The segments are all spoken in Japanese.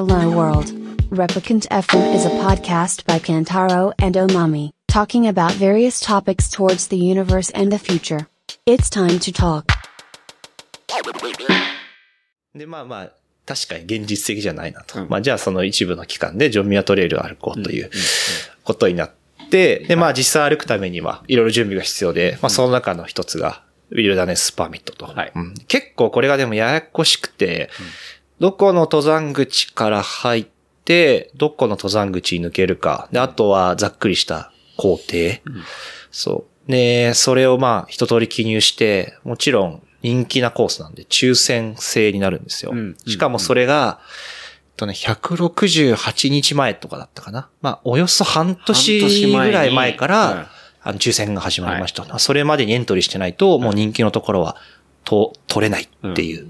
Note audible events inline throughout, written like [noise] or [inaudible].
Hello World. Replicant FM is a podcast by Kantaro and Omami, talking about various topics towards the universe and the future. It's time to talk. で、まあまあ、確かに現実的じゃないなと。うんまあじゃあその一部の期間でジョミアトレイルを歩こうということになって、で、まあ実際歩くためにはいろいろ準備が必要で、まあその中の一つが、ウィルダネスパーミットと。はいうん結構これがでもややこしくて、どこの登山口から入って、どこの登山口に抜けるか。で、あとはざっくりした工程。そう。で、それをまあ一通り記入して、もちろん人気なコースなんで抽選制になるんですよ。うんしかもそれが、えっとね、168日前とかだったかな。まあ、およそ半年ぐらい前から、あの、抽選が始まりました。それまでにエントリーしてないと、もう人気のところは、と、取れないっていう。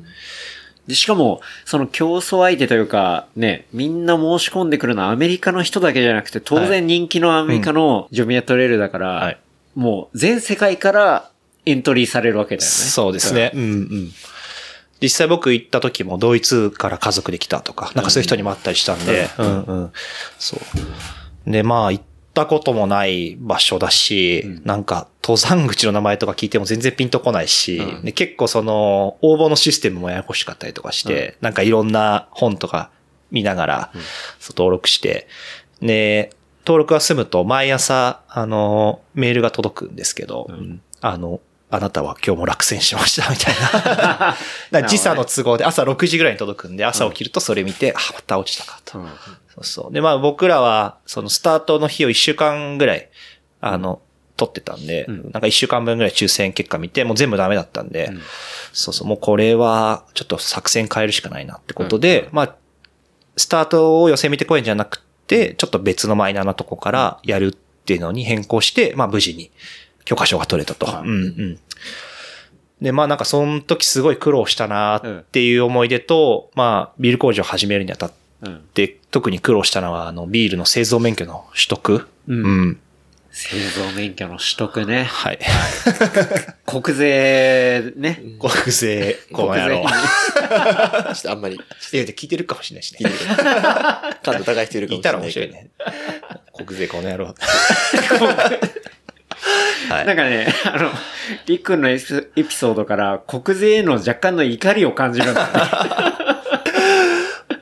でしかも、その競争相手というか、ね、みんな申し込んでくるのはアメリカの人だけじゃなくて、当然人気のアメリカのジョミアトレイルだから、はいもう全世界からエントリーされるわけだよね。そうですね。うんうん。実際僕行った時もドイツから家族で来たとか、なんかそういう人にもあったりしたんで、うんうん。そう。で、まあ行ったこともない場所だし、なんか登山口の名前とか聞いても全然ピンとこないし、うん。で結構その応募のシステムもややこしかったりとかして、なんかいろんな本とか見ながら、登録して、で、登録が済むと毎朝、あの、メールが届くんですけど、ん。あの、あなたは今日も落選しましたみたいな。[laughs] 時差の都合で朝6時ぐらいに届くんで、朝起きるとそれ見て、あ、また落ちたかと。うんそうそう。で、まあ僕らは、そのスタートの日を1週間ぐらい、あの、取ってたんで、うんなんか1週間分ぐらい抽選結果見て、もう全部ダメだったんで、うんそうそう、もうこれは、ちょっと作戦変えるしかないなってことで、まあ、スタートを予選見てこいんじゃなくて、ちょっと別のマイナーなとこからやるっていうのに変更して、まあ無事に許可証が取れたと。はいうんうん。で、まあなんかその時すごい苦労したなっていう思い出と、まあビール工場を始めるにあたっうん。て、特に苦労したのは、あの、ビールの製造免許の取得。うんうん。製造免許の取得ね。はい。[laughs] 国税ね。国税、この野郎。国税ちょっとあんまり、いや、聞いてるかもしれないしね。聞いてる。感度高い人いるかもしれいたらないけど。面白いね。国税この野郎。[laughs] はい。なんかね、あの、りっくんのエピエピソードから国税への若干の怒りを感じるんだね。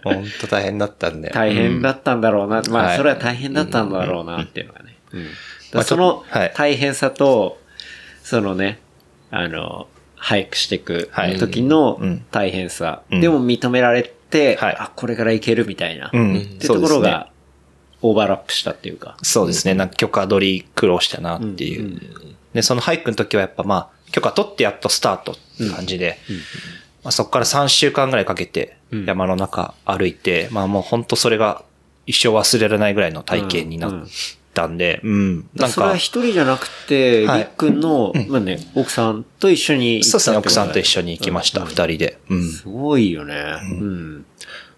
[laughs] 本当大変だったんで。大変だったんだろうな。まあ、はいそれは大変だったんだろうなっていうのがね。その大変さと、そのね、あの、俳句していくはい時のうん大変さ。うんでも認められて、はいあ、これからいけるみたいな。うん。うん。ってところが、オーバーラップしたっていうか。そうですね。なんか許可取り苦労したなっていう。うんで、その俳句の時はやっぱまあ、許可取ってやっとスタートって感じで、まあ、そこから3週間ぐらいかけてうん山の中歩いて、まあもう本当それが一生忘れられないぐらいの体験になったんで、うん。なんそれはか、一人じゃなくて、はいりっくんの、まあね、奥さんと一緒に行ったそうですね、奥さんと一緒緒に行きました、うん二人で。うん。すごいよね。うん。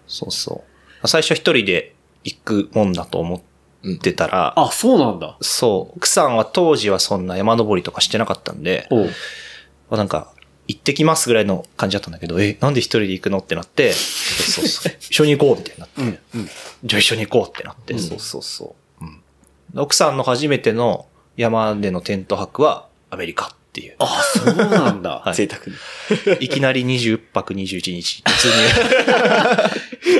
そうそう。最初一人で行くもんだと思ってたら、あ、そうなんだ。そう、奥さんは当時はそんな山登りとかしてなかったんで、なんか、行ってきますぐらいの感じだったんだけど、え、なんで一人で行くのってなって、そうそうそう。一緒に行こうみたいになって、じゃあ一緒に行こうってなって、そうそうそう。うん、奥さんの初めての山でのテント泊はアメリカっていう。あ、そうなんだ。はい贅沢に。いきなり20泊21日。普通に。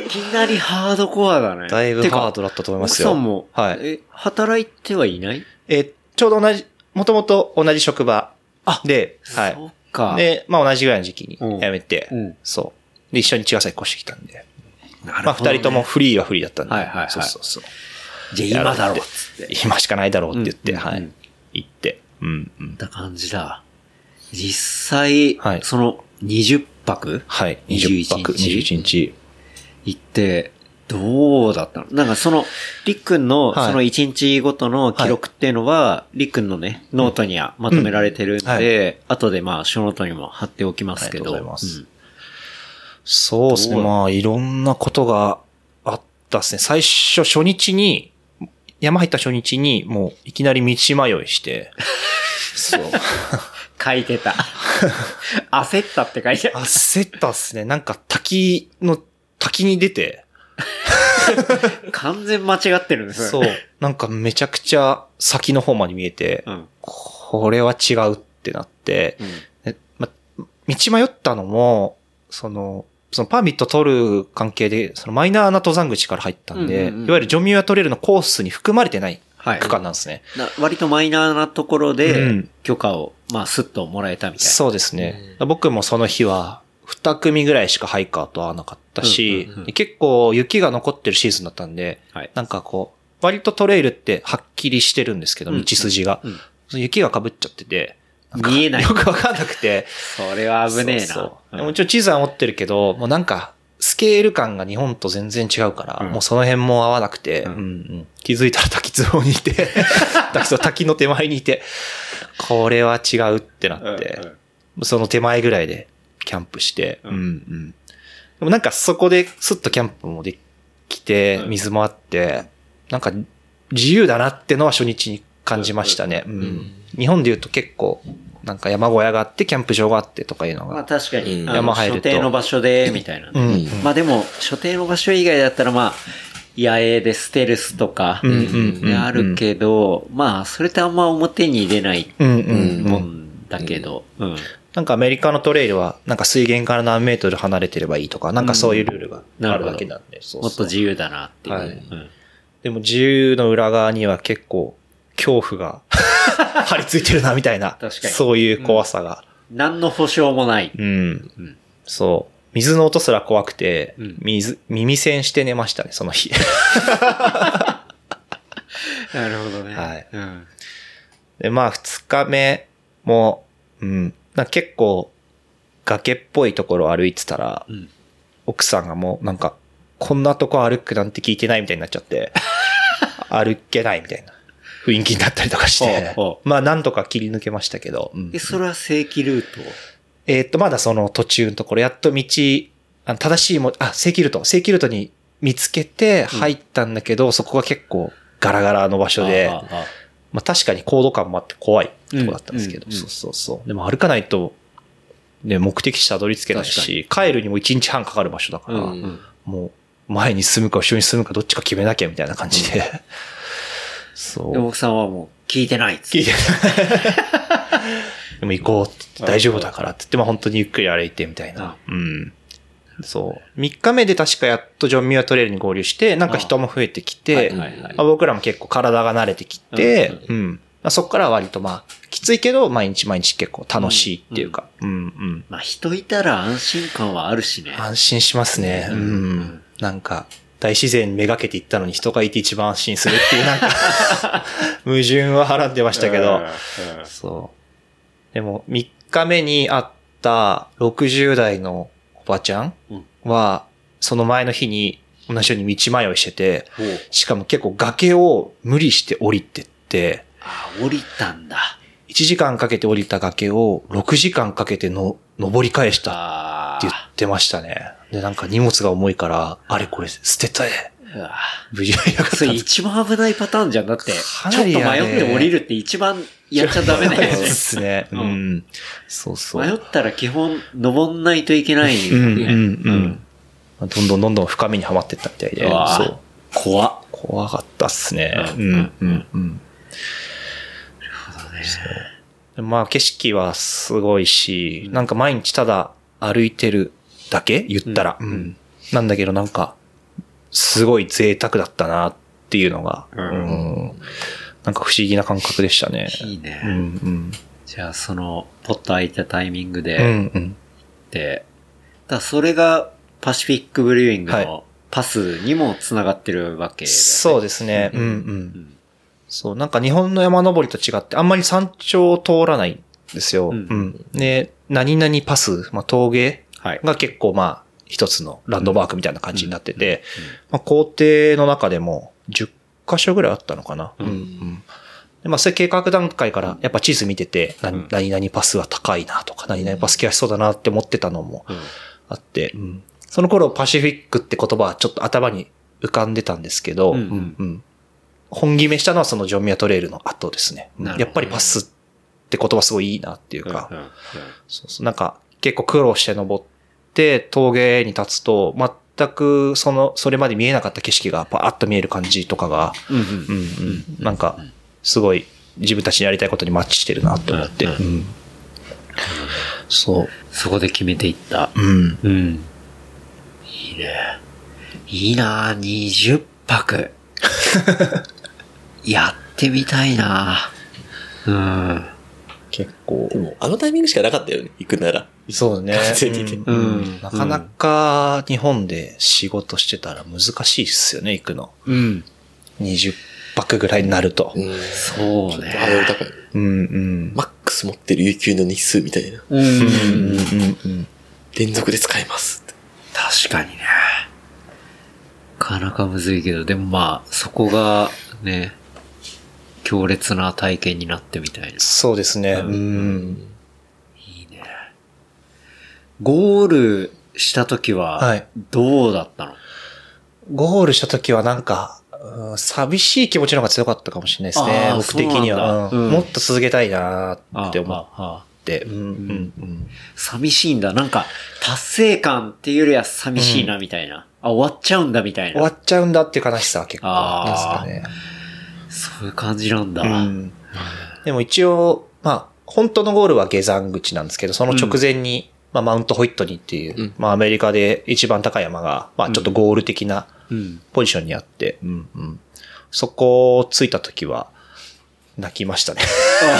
[laughs] いきなりハードコアだね。だいぶハードだったと思いま奥すよ。さんも、はい。え、働いてはいない？え、ちょうど同じ、もともと同じ職場で、はい。か。で、まあ同じぐらいの時期にうん辞めて、うんそう。で、一緒に茅ヶ崎越してきたんで。なるほどねまあ二人ともフリーはフリーだったんで。はいはいはいそうそうそう。じゃあ今だろうっつって。今しかないだろうって言って、うんうんはい。行って。うん、うん。った感じだ。実際、はいその20泊はい。21 20泊、日？21日。行って、どうだったの？なんかその、りっくんのはいその1日ごとの記録っていうのは、りっくんのね、ノートにはまとめられてるんうんはで、後でまあ、ショーノートにも貼っておきますけど。ありがとうございますんそうですね。どうまあ、いろんなことがあったですね。最初、初日に、山入った初日に、もう、いきなり道迷いして、[laughs] そう。書いてた。[laughs] 焦ったって書いてある。焦ったっすね。なんか滝の、滝に出て、[laughs] 完全間違ってるんですそう。なんかめちゃくちゃ先の方まで見えて、うん。これは違うってなって、うん。えま、道迷ったのも、その、そのパーミット取る関係で、そのマイナーな登山口から入ったんで、うんうんうんいわゆるジョンミュアトレイルのコースに含まれてないはい。区間なんですね。な割とマイナーなところうでん、許可を、まあ、スッともらえたみたいな。そうですね。僕もその日は、二組ぐらいしかハイカーと会わなかったし、うんうんうんで結構雪が残ってるシーズンだったんで、はい。なんかこう、割とトレイルってはっきりしてるんですけど、うん道筋が。うん。その雪が被っちゃってて、見えない。よくわかんなくて。それは危ねえな。そうそう。うん。もちろん地図は持ってるけど、もうなんか、スケール感が日本と全然違うから、うん。もうその辺も合わなくて、うん。うんうん。気づいたら滝津方にいて、[laughs] 滝滝の手前にいて、これは違うってなって、うんうん。その手前ぐらいでキャンプして、ううんんうん。でもなんかそこでスッとキャンプもできてう、ん水もあって、なんか自由だなってのは初日に感じましたね。ううん。ん日本で言うと結構、なんか山小屋があって、キャンプ場があってとかいうのまあが。確かに、山入ると。所定の場所で、みたいなね。うん。うんまあでも、所定の場所以外だったらまあ、野営でステルスとか、うんうんうんあるけど、まあ、それってあんま表に出ないうんうんもうん。んだけど、うん。なんかアメリカのトレイルは、なんか水源から何メートル離れてればいいとか、なんかそういうルールがあるだけなんで。もっと自由だなっていう。はいうんでも自由の裏側には結構、恐怖が [laughs] 張り付いてるな、みたいな。確かにそういう怖さが。何の保証もない。うん。うんそう。水の音すら怖くて、うん水、耳栓して寝ましたね、その日。[laughs] なるほどね。はいうん。で、まあ、二日目も、うん。結構、崖っぽいところを歩いてたら、うん。奥さんがもう、なんか、こんなとこ歩くなんて聞いてないみたいになっちゃって、[laughs] 歩けないみたいな雰囲気になったりとかしてまあ、なんとか切り抜けましたけど、うん。え、それは正規ルート？えーっと、まだその途中のところ、やっと道、あの正しいも、あ、正規ルート、正規ルートに見つけて入ったんだけど、そこが結構ガラガラの場所で、まあ確かに高度感もあって怖いとこだったんですけど、そうそうそう。でも歩かないと、ね、目的地たどり着けないし、帰るにも1日半かかる場所だから、もう前に進むか後ろに進むかどっちか決めなきゃみたいな感じで、そう。で、奥さんはもう聞いてないっつ聞いてでも行こうって言って大丈夫だからって言って、まあ本当にゆっくり歩いてみたいな。うん。そう。3日目で確かやっとジョンミュアトレイルに合流して、なんか人も増えてきて、僕らも結構体が慣れてきて、ううん。まあ、そこからは割とまあ、きついけど、毎日毎日結構楽しいっていうか、うん、うん。まあ人いたら安心感はあるしね。安心しますね。ううんん。なんか、大自然にめがけていったのに人がいて一番安心するっていうなんか、[laughs] 矛盾ははらんでましたけど、そう。でも、3日目に会った60代のおばちゃんうんは、その前の日に同じように道迷いしてて、しかも結構崖を無理して降りてって、あ、降りたんだ。1時間かけて降りた崖を6時間かけての登り返したあって言ってましたね。で、なんか荷物が重いから、あれこれ捨てたい。無事はそれ一番危ないパターンじゃん。だって、かちょっと迷って降りるって一番やっちゃダメだよそうでね。すね。ううんん。そうそう。迷ったら基本登んないといけないもうん。うんうん。どんどんどんどん深みにはまってったみたいで。そう。怖っ。怖かったっすね。ううんんうんうん。でまあ景色はすごいし、なんか毎日ただ歩いてるだけ？言ったら、ううんんなんだけどなんか、すごい贅沢だったなっていうのが、うんうんなんか不思議な感覚でしたね。いいね。うんうん。じゃあその、ポッと開いたタイミングうで、んうん。で、だからそれがパシフィックブリューイングはのパスにも繋がってるわけだよね。そうですね。うんう。うんん。そう、なんか日本の山登りと違って、あんまり山頂を通らないんですよ。ううんん。で、何々パス、まあ、峠はい。が結構まあ、一つのランドマークみたいな感じになってて、まあ、工程の中でも10箇所ぐらいあったのかな。ううんん。うん。でまあ、それ計画段階から、やっぱ地図見てて、なうん何々パスは高いなとか、何々パス来やすそうだなって思ってたのもうんあって、うん。その頃パシフィックって言葉はちょっと頭に浮かんでたんですけど、ううんんうん本決めしたのはそのジョンミアトレイルの後ですね。やっぱりパスって言葉すごいいいなっていうか、なんか結構苦労して登って峠に立つと、全くその、それまで見えなかった景色がパーッと見える感じとかが、うんうんうんうん。なんか、すごい自分たちにやりたいことにマッチしてるなって思って。うんうんそう。そこで決めていった。うん。うん。いいね。いいなぁ、20泊。[laughs] やってみたいなぁ。うん。結構で。も、あのタイミングしかなかったよね。行くなら。そうね。うんうんなかなか日本で仕事してたら難しいっすよね、行くの。うん。20泊ぐらいになると。うん。そうね。ハードル高い。うんうん。マックス持ってる有給の日数みたいな。うん。うんうんうん。連続で使えます。確かにね。なかなかむずいけど、でもまあ、そこがね、強烈な体験になってみたいな。そうですね。うんうん。ゴールした時は、はいどうだったの、ゴールした時はなんか、うん寂しい気持ちの方が強かったかもしれないですね僕的には、うんうんもっと続けたいなーって思って。うんうんうん寂しいんだ。なんか、達成感っていうよりは寂しいな、みたいな。あ、終わっちゃうんだ、みたいな。終わっちゃうんだっていう悲しさは結構ありますかね。そういう感じなんだ。うんでも一応、まあ、本当のゴールは下山口なんですけど、その直前に、まあ、マウントホイットニーっていう、うんまあ、アメリカで一番高い山が、まあ、ちょっとゴール的なうん。ポジションにあって、うんうんそこを着いた時は、泣きましたね。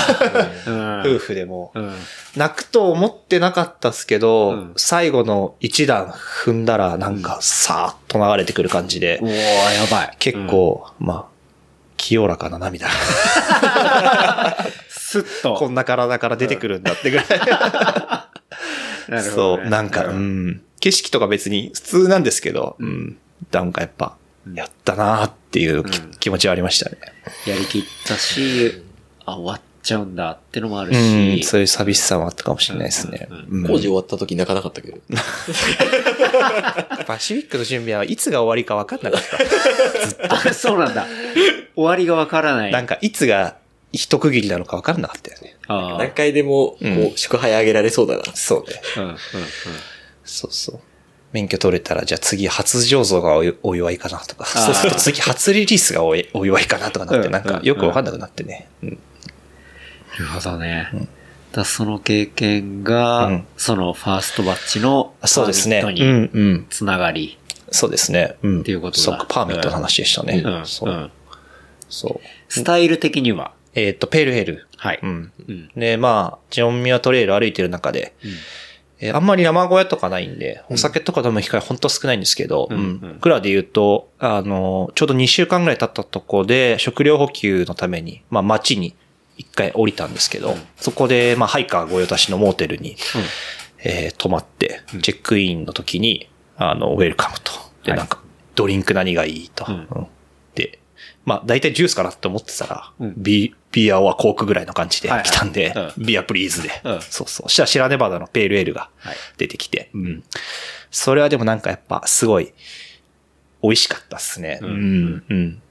[laughs] うん。夫婦でも。うん。泣くと思ってなかったっすけど、うん最後の一段踏んだら、なんか、さーっと流れてくる感じで、おー、やばい。結構、まあ、清らかな涙。[laughs] スッと。[laughs] こんな体から出てくるんだってぐらい。ねそう、なんか、うん。景色とか別に普通なんですけど、うん。なんかやっぱ、やったなーっていうきうん気持ちはありましたね。やりきったし、あ、終わっちゃうんだってのもあるうん。し。そういう寂しさもあったかもしれないですね。工事終わった時泣かなかったけど。[laughs] パシフィックの準備はいつが終わりか分かんなかっ [laughs] あ、そうなんだ。終わりがわからなた。い。なんか、いつが一区切りなのか分かんなかったよね。あ何回でも、こうんう、祝杯あげられそうだな。そうね。うん、うん、うん。そうそう。免許取れたら、じゃあ次初醸造がお祝いかなとか、そうすると次初リリースがお祝いかなとかなって、うんなんかよく分かんなくなってね。うんなるほどね。だその経験が、うんそのファーストバッチのあそうですね。うパーミットにん、うん。つながり。そうですね。うん。っていうことだそうか、パーミットの話でしたね。うん。そうう。んそう。スタイル的には？えっ、と、ペールヘル。はい。うん。うん。で、まあ、ジョンミワトレイル歩いてる中で、うんえーあんまり山小屋とかないんで、お酒とか飲む機会ほんと少ないんですけど、ううんん。うん僕らで言うと、あの、ちょうど2週間ぐらい経ったとこで、食料補給のために、まあ街に一回降りたんですけど、そこで、まあハイカー御用達のモーテルに、えー泊まって、チェックインの時に、あの、ウェルカムと。で、はいなんか、ドリンク何がいいと。で、まあ、大体ジュースかなって思ってたら、ビアはコークぐらいの感じではいはい来たんで、うんビアプリーズで、うんそうそう。そしたらシラネバダのペールエールがはい出てきて、うん。それはでもなんかやっぱすごい美味しかったっすね。ううんん。うん。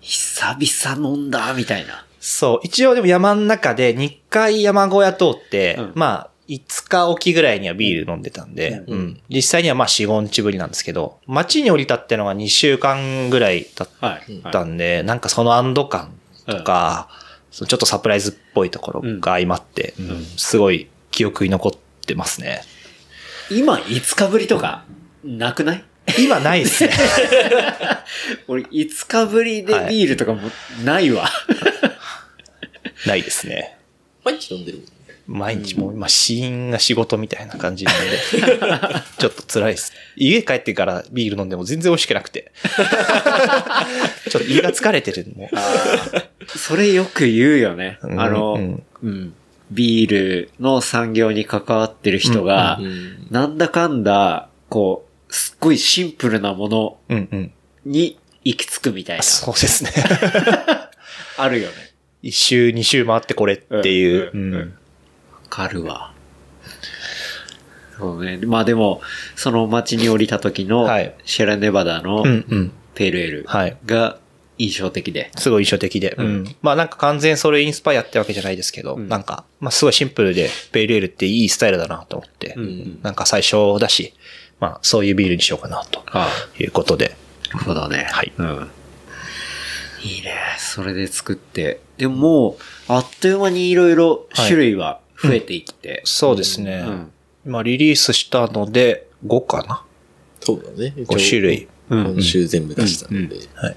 久々飲んだ、みたいな。そう。一応でも山の中で2回山小屋通って、うんまあ、5日おきぐらいにはビール飲んでたんで、ううんん。実際にはまあ4、5日ぶりなんですけど、街に降りたってのが2週間ぐらい経っはい。たんで、なんかその安堵感とか、そのちょっとサプライズっぽいところが相まって、んうんすごい記憶に残ってますね。今、5日ぶりとか、なくない？今ないっすね。[laughs] 俺、5日ぶりでビールとかもないわ。[laughs] ないですね。毎日飲んでる？毎日もう今死因が仕事みたいな感じなんで、[laughs] ちょっと辛いです。家帰ってからビール飲んでも全然美味しくなくて。ちょっと胃が疲れてるもうそれよく言うよね。うんあの、うんうんビールの産業に関わってる人が、うん。なんだかんだ、こう、すっごいシンプルなものうんうん。に行き着くみたいな。そうですね。[laughs] あるよね。一周二周回ってこれっていう。うんうんうんわかるわ。そうね。まあでも、その街に降りた時のはい、シェラネバダのうんうん。ペールエールはい。が印象的で。すごい印象的で。うんうん。まあなんか完全それインスパイアってわけじゃないですけど、うんなんか、まあすごいシンプルで、ペイルエールっていいスタイルだなと思って、うんなんか最初だし、まあ、そういうビールにしようかな、とあいうことで。なるほどね。はいうん。いいね。それで作って。でももう、あっという間にいろいろ種類は増えていって。そうですね。うんまあ、リリースしたので、5かな？そうだね。?5 種類。うん今週全部出したので。はい。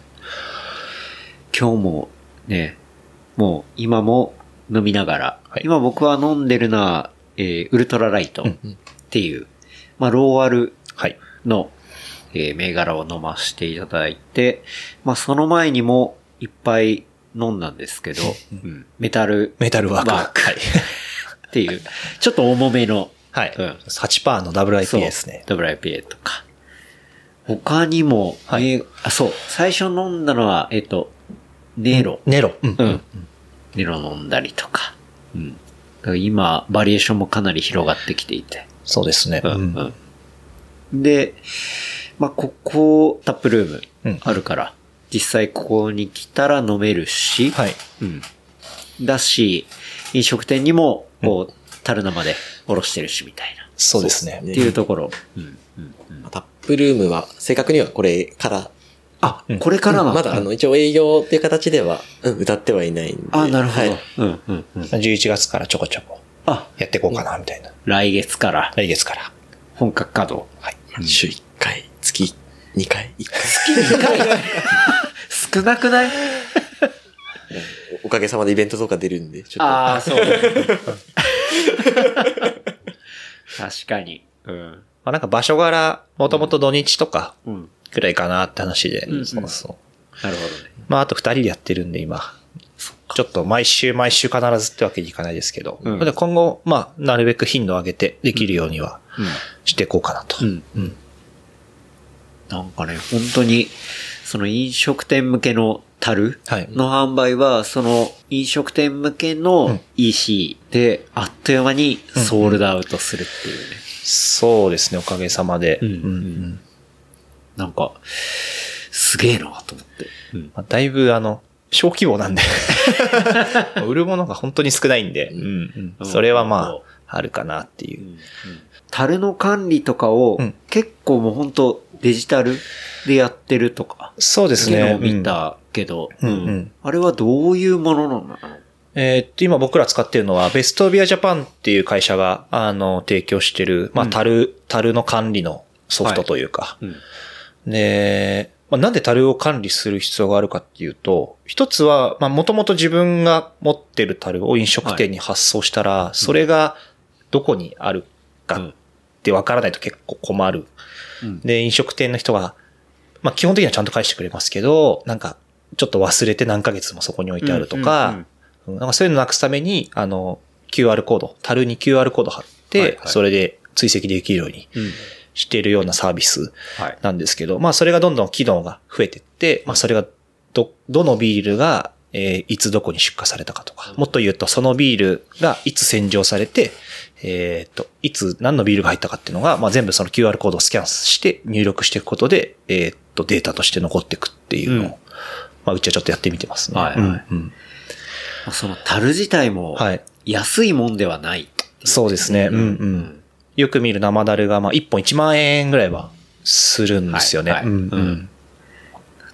今日もね、もう今も飲みながら、はい今僕は飲んでるのは、えーウルトラライトっていう、まあ、ローアルはい。の、えー銘柄を飲ませていただいて、まあ、その前にもいっぱい飲んだんですけど、うんメタルメタルワーク。ワークはい。っていう、ちょっと重めの、はい。うん8%の WIP ですね。WIPA とか。他にも、はいえーあ、そう、最初飲んだのは、えっ、と、ネロ。ネロ。うんうん。ネロ飲んだりとか。うん。今、バリエーションもかなり広がってきていて。そうですね。ううんん、うん。で、まあ、ここ、タップルームうんあるから、実際ここに来たら飲めるし、はい。うん。だし、飲食店にも、こう、樽生でおろしてるし、みたいな。そうですね。ねっていうところ。うん。うん。うんタップルームは、正確にはこれから、あ、これからなんまだあの、一応営業っていう形では、うん歌ってはいないんで。あ、なるほど。はいうん、うん、うん。11月からちょこちょこあ、やっていこうかな、みたいな。来月から来月から。本格稼働。はい。週1回、月2回、1回。[laughs] 少なくない？おかげさまでイベントとか出るんで、ちょっと。ああ、そう。[laughs] 確かに。うん。まあなんか場所柄、もともと土日とかうん。くらいかなって話で。うんそうそう。なるほどね。まああと二人でやってるんで今。ちょっと毎週毎週必ずってわけにいかないですけど。うんで今後、まあ、なるべく頻度を上げてできるようにはしていこうかなと。うん。うん。なんかね、本当に、その飲食店向けの樽はいの販売は、その飲食店向けの EC で、あっという間にソールドアウトするっていうね。そうですね、おかげさまで。うんうんなんか、すげえなと思って。うん。まあだいぶ、あの、小規模なんで。[laughs] 売るものが本当に少ないんで、うんうんそれはまあ、あるかなっていう。樽の管理とかをうん結構もう本当デジタルでやってるとか、そうですね。見うんたけど、うん。うん。あれはどういうものなの？えーっと、今僕ら使ってるのは、ベストビアジャパンっていう会社が、あの、提供してる、まあ、うん。樽、樽の管理のソフトというか。うん。で、まあ、なんで樽を管理する必要があるかっていうと、一つは、まあ、もともと自分が持ってる樽を飲食店に発送したら、それがどこにあるかってわからないと結構困る。うんで、飲食店の人が、まあ、基本的にはちゃんと返してくれますけど、なんか、ちょっと忘れて何ヶ月もそこに置いてあるとか、なんかそういうのなくすために、あの、QR コード、樽に QR コード貼って、それで追跡できるようにうん。しているようなサービスはい。なんですけど、まあそれがどんどん機能が増えていって、まあそれがど、どのビールが、えーいつどこに出荷されたかとか、もっと言うとそのビールがいつ洗浄されて、えっ、と、いつ何のビールが入ったかっていうのが、まあ全部その QR コードをスキャンして入力していくことで、えっ、と、データとして残っていくっていうのを、うんまあうちはちょっとやってみてますね。はいはいうんその樽自体もはい。安いもんではないっていうそうですね。うんうん。よく見る生ダルが、まあ1本1万円ぐらいはするんですよね。はいはいうんううんん。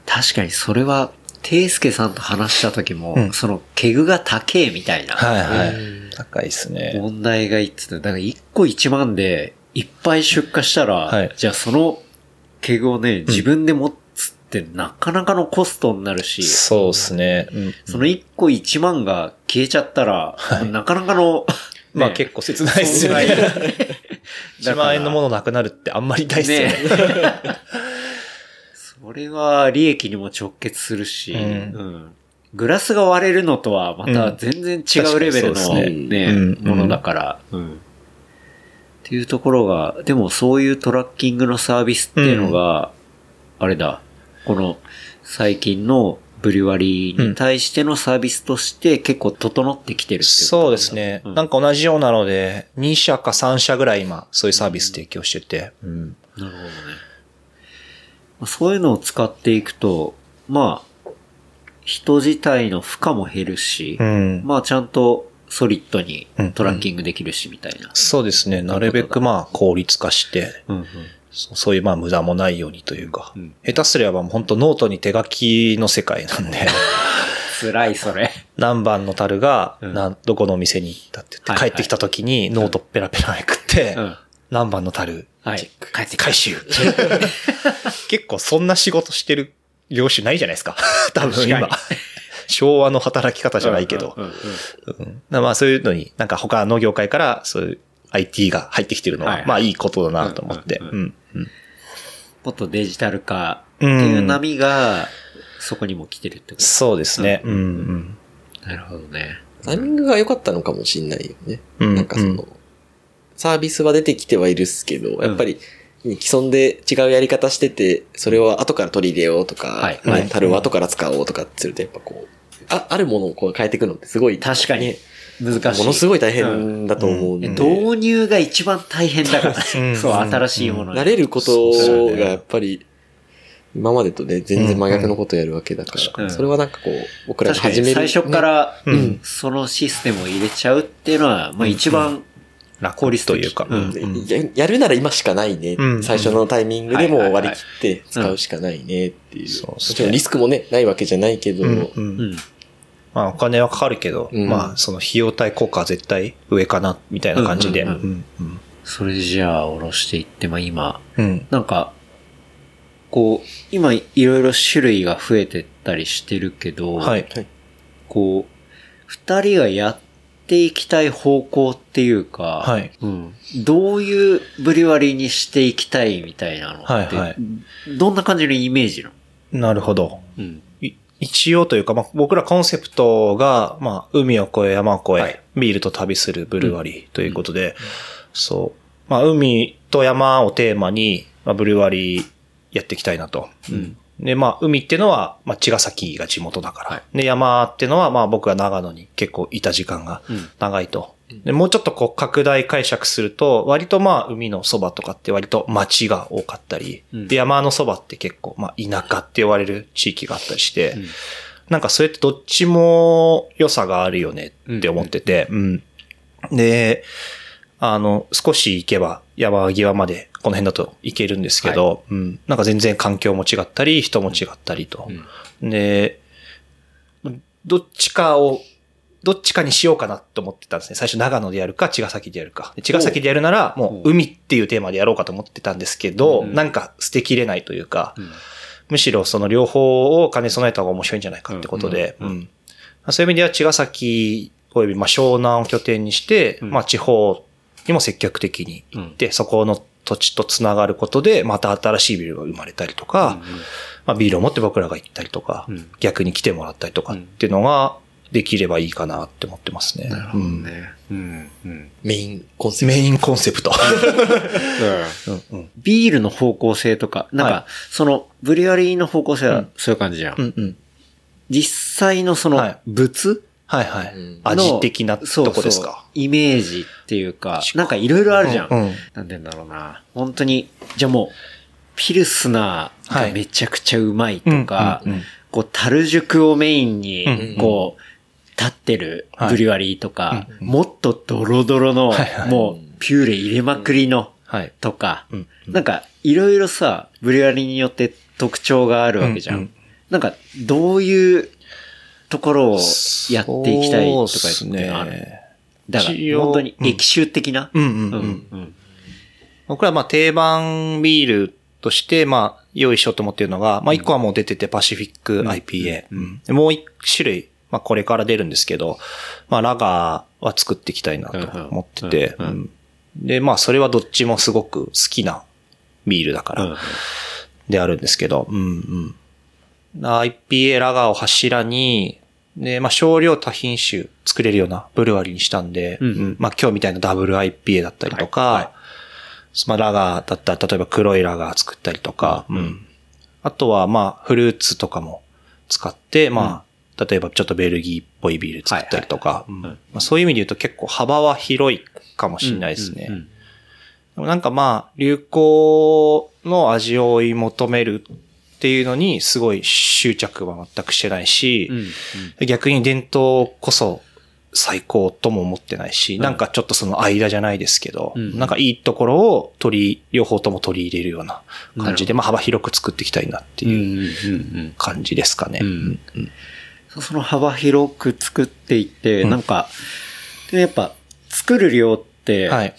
確かにそれは、ていすけさんと話した時も、うんその、ケグが高えみたいなはいはい。高いですね。問題が言ってた。だから1個1万でいっぱい出荷したら、はいじゃあそのケグをね、自分で持つってなかなかのコストになるし、そうですね。うんその1個1万が消えちゃったら、なかなかの、[laughs] まあね結構切ないですよね。1 [laughs] 万円のものなくなるってあんまりないですよね。ねそれは利益にも直結するし、うん。うん。グラスが割れるのとはまた全然違うレベルのね、ねうん。ものだから、うん。っていうところが、でもそういうトラッキングのサービスっていうのが、あれだ、この最近のブリュワリーに対してのサービスとして結構整ってきてるっていうことそうですね。うん。なんか同じようなので、2社か3社ぐらい今、そういうサービス提供してて。うん。なるほどね。まあそういうのを使っていくと、まあ、人自体の負荷も減るし、うん。まあちゃんとソリッドにうんトラッキングできるしみたいな。そうですね。なるべくまあ効率化して、うんうんそういうまあ無駄もないようにというか、うん下手すればもう本当ノートに手書きの世界なんで、[laughs] 辛い、それ。何番の樽が、どこのお店に行ったって言はいって、帰ってきた時にノートペラペラめくって、うん。何番の樽、はい。帰って回収。[laughs] 結構そんな仕事してる業種ないじゃないですか。[laughs] 多分今確。昭和の働き方じゃないけど。まあそういうのに、なんか他の業界からそういう IT が入ってきてるのは、はいはいまあいいことだなと思って。もっとデジタル化っていう波が、そこにも来てるってこそうですね。ううんんうんと。なるほどね。タイミングが良かったのかもしんないよね。うんなんかその、サービスは出てきてはいるっすけど、やっぱり、既存で違うやり方してて、それを後から取り入れようとか、はい。まあはい樽を後から使おうとかってすると、やっぱこう、あ、あるものをこう変えていくのってすごい、確かに。ね難しい。ものすごい大変だと思うんで、導入が一番大変だから。ね。うん。[laughs] そう、新しいものに。慣れることがやっぱり、今までとね、全然真逆のことをやるわけだか、からに。それはなんかこう、僕らが始める。に。最初から、うん。うん。そのシステムを入れちゃうっていうのは、まあ一番、楽効率的というか。うんうん。ややるなら今しかないね。うん最初のタイミングでもはいはいはい。割り切って使うしかないねっていう。そうっすねもちろんリスクもね、ないわけじゃないけど、うんう。んうん。まあお金はかかるけど、うん。まあその費用対効果は絶対上かな、みたいな感じで。ううんん。うんそれじゃあ、下ろしていって、まあ今、うん。なんか、こう、今いろいろ種類が増えてったりしてるけど、はい。こう、二人がやっていきたい方向っていうか、はいうん、どういうブリワリーにしていきたいみたいなのって、はいはいどんな感じのイメージなの？なるほど。うん。い一応というか、まあ、僕らコンセプトが、まあ、海を越え、山を越え、はいビールと旅するブルワリーということで、そう。まあ、海と山をテーマに、まあ、ブルワリーやっていきたいなと。うんで、まあ、海ってのは、まあ、茅ヶ崎が地元だから。で、山ってのは、まあ、僕が長野に結構いた時間がうん長いと。で、もうちょっとこう、拡大解釈すると、割とまあ、海のそばとかって割と町が多かったり、うんで、山のそばって結構、まあ、田舎って呼ばれる地域があったりして、なんかそれってどっちも良さがあるよねって思ってて、うん。で、あの、少し行けば山際までこの辺だと行けるんですけど、うん。なんか全然環境も違ったり、人も違ったりと。で、どっちかを、どっちかにしようかなと思ってたんですね。最初長野でやるか、茅ヶ崎でやるか。で茅ヶ崎でやるなら、もう海っていうテーマでやろうかと思ってたんですけど、うん。なんか捨てきれないというか、うん。むしろその両方を兼ね備えた方が面白いんじゃないかってことで、うん。うん。うん。そういう意味では茅ヶ崎およびまあ湘南を拠点にして、うん。まあ地方にも積極的に行って、そこの土地とつながることで、また新しいビルが生まれたりとか、まあビールを持って僕らが行ったりとか、うん逆に来てもらったりとかっていうのができればいいかなって思ってますね。なるほどね。うん。うん。メインコンセうんプト。メインコンセプト。[laughs] うんうんビールの方向性とか、なんか、はいその、ブリワリーの方向性はうんそういう感じじゃん。うんうん実際のそのはい、物、はいはい。うん味的なとそうこですそうか。イメージっていうか、なんかいろいろあるじゃん。うんうんなんて言うんだろうな。本当に、じゃあもう、ピルスナーがめちゃくちゃうまいとかうんうんうん、こう、樽熟をメインうんに、こう、立ってるブリワリーとか、うんもっとドロドロのはいは、いもう、ピューレ入れまくりの、はい。とかうん、なんか、いろいろさ、ブリワリーによって特徴があるわけじゃうんうんん。なんか、どういうところをやっていきたいとかですね。だから、本当に液臭的な？うんうんう。うんん。僕らはまあ定番ビールとして、まあ、用意しようと思っているのが、まあ一個はもう出ててパシフィック IPA。うんでもう一種類、まあこれから出るんですけど、まあラガーは作っていきたいなと思ってて、で、まあそれはどっちもすごく好きなビールだから、うんであるんですけど、うんうん。IPA ラガーを柱に、で、まあ少量多品種作れるようなブルワリーにしたんで、うんうん。まあ今日みたいなダブル IPA だったりとか、はい。はい。まあラガーだったら例えば黒いラガー作ったりとか、うんうん。あとはまあフルーツとかも使って、まあ、例えばちょっとベルギーっぽいビール作ったりとか、そういう意味で言うと結構幅は広いかもしれないですね。うんうん。でもなんかまあ、流行の味を追い求めるっていうのにすごい執着は全くしてないし、うん逆に伝統こそ最高とも思ってないし、なんかちょっとその間じゃないですけど、うんなんかいいところを取り、両方とも取り入れるような感じで、まあ幅広く作っていきたいなってうんいううんうん感じですかね。うんうんうん。その幅広く作っていって、うんなんか、でやっぱ、作る量って、はい。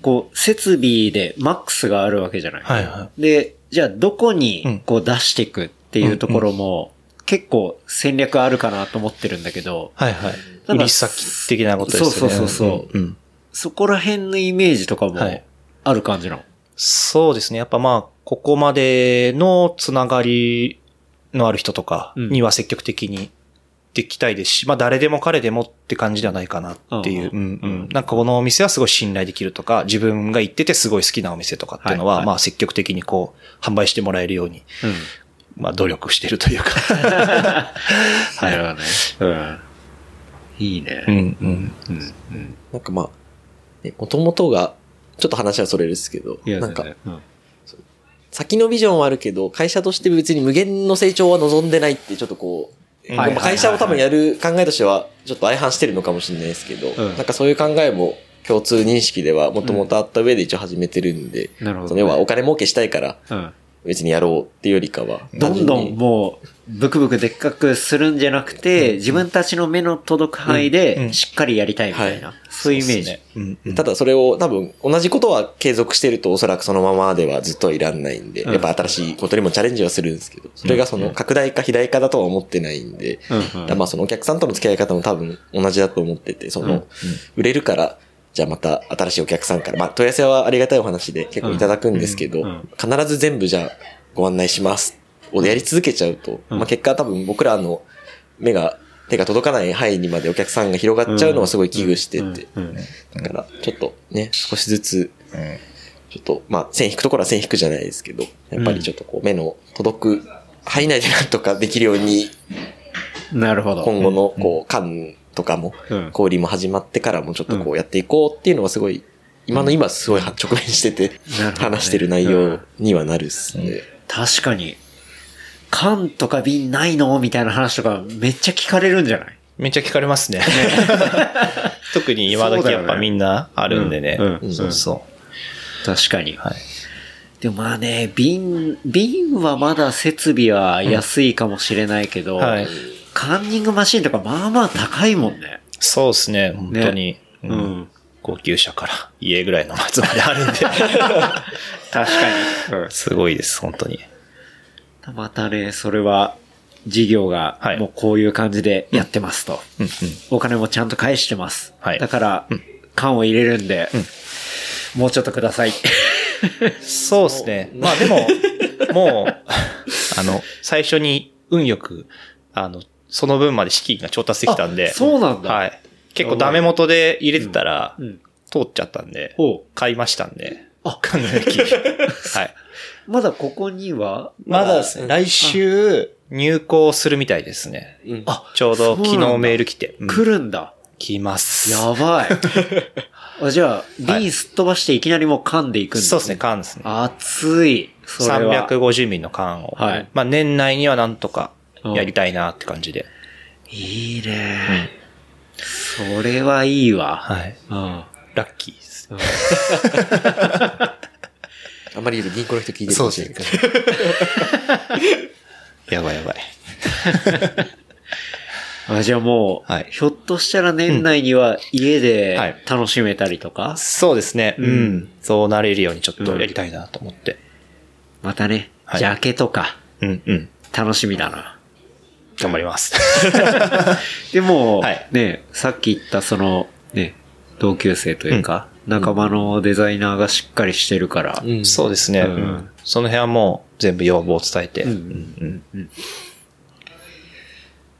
こう、設備でマックスがあるわけじゃない。はいはで、じゃあどこうんにこう出していくっていうところも、結構戦略あるかなと思ってるんだけど、はいはい。売り先的なことですね。そうそうそうそううんうんそこら辺のイメージとかもはいある感じなの？そうですね。やっぱまあ、ここまでのつながりのある人とかには積極的にできたいですし、まあ誰でも彼でもって感じではないかなっていう。うんうんうんなんかこのお店はすごい信頼できるとか、自分が行っててすごい好きなお店とかっていうのは、はいはいまあ積極的にこう、販売してもらえるように、まあ努力してるというか。[laughs] なるほどね。うん。いいね。うんうん。うん。うん。なんかまあ、ね、もともとが、ちょっと話はそれるですけど、いや、なんか先のビジョンはあるけど、会社として別に無限の成長は望んでないって、ちょっとこう、はいまあ会社を多分やる考えとしては、ちょっと相反してるのかもしれないですけど、うん。なんかそういう考えも共通認識ではもともとあった上で一応始めてるんで、なるほどその要はお金儲けしたいからうん。別にやろうっていうよりかは、どんどんう、もう、ブクブクでっかくするんじゃなくて、自分たちの目の届く範囲で、ん。しっかりやりたいみたいな、そういうイメージ。うん。うん。ただそれを多分同じことは継続してるとおそらくそのままではずっとはいらんないんで、うん。やっぱ新しいことにもチャレンジはするんですけど、それがその拡大か肥大化だとは思ってないんで、まあそのお客さんとの付き合い方も多分同じだと思ってて、その、売れるから、じゃあまた新しいお客さんから、まあ問い合わせはありがたいお話で結構いただくんですけど、必ず全部じゃあご案内しますをやり続けちゃうと、うん。まあ結果多分僕らの目が、手が届かない範囲にまでお客さんが広がっちゃうのはすごい危惧してて、だから、ちょっとね、少しずつ、ちょっと、まあ、線引くところは線引くじゃないですけど、やっぱりちょっとこう、目の届く範囲内でなんとかできるように、なるほど。今後の、こう、缶とかもうん、小売りも始まってからもちょっとこうやっていこうっていうのはすごい、今の今すごい直面してて話してる内容にはなるっすね。確かに、缶とか瓶ないの？みたいな話とかめっちゃ聞かれるんじゃない？めっちゃ聞かれますね。[laughs] 特に今時やっぱみんなあるんでね。うんうんそうそ確かに。う。はい。でもまあね、瓶、瓶はまだ設備は安いかもしれないけど、はいカンニングマシンとかまあまあ高いもんね。そうですね、本当に。ううんん。高級車から家ぐらいの松まであるんで。[laughs] 確かに。すごいです、本当に。またね、それは、事業がはいもうこういう感じでやってますと。うんうん。お金もちゃんと返してます。はいだから、缶を入れるんで、もうちょっとください。そうですね。まあでも、もう、あの、最初に運よく、あの、その分まで資金が調達できたんで。あそうなんだはい。結構ダメ元で入れてたら、うん通っちゃったんで、買いましたんで。あ缶の焼き。[laughs] はい。まだここには？まだですね、来週入校するみたいですね。うんあちょうど昨日メール来て。うん来るんだ。来ます。やばい。[laughs] あじゃあ、瓶すっ飛ばしていきなりもう缶でいくんだ、そうですね、缶ですね。熱い。それは。350ミリの缶を。はいまあ年内にはなんとかやりたいなって感じで。いいね、それはいいわ。はい。うん。ラッキーです。あんまり言うと銀行の人聞いてるかもしれないから。やばいやばい。[laughs] あじゃあもう、はいひょっとしたら年内には家ではい楽しめたりとか、そうですね。うんうん。そうなれるようにちょっとやりたいなと思って。またね、はいジャケとか、うんうん。楽しみだな。頑張ります。[laughs] でも、はいね、さっき言ったその、ね、同級生というか、仲間のデザイナーがしっかりしてるから、うん。そうですね。うん。うん。その辺はもう全部要望を伝えて。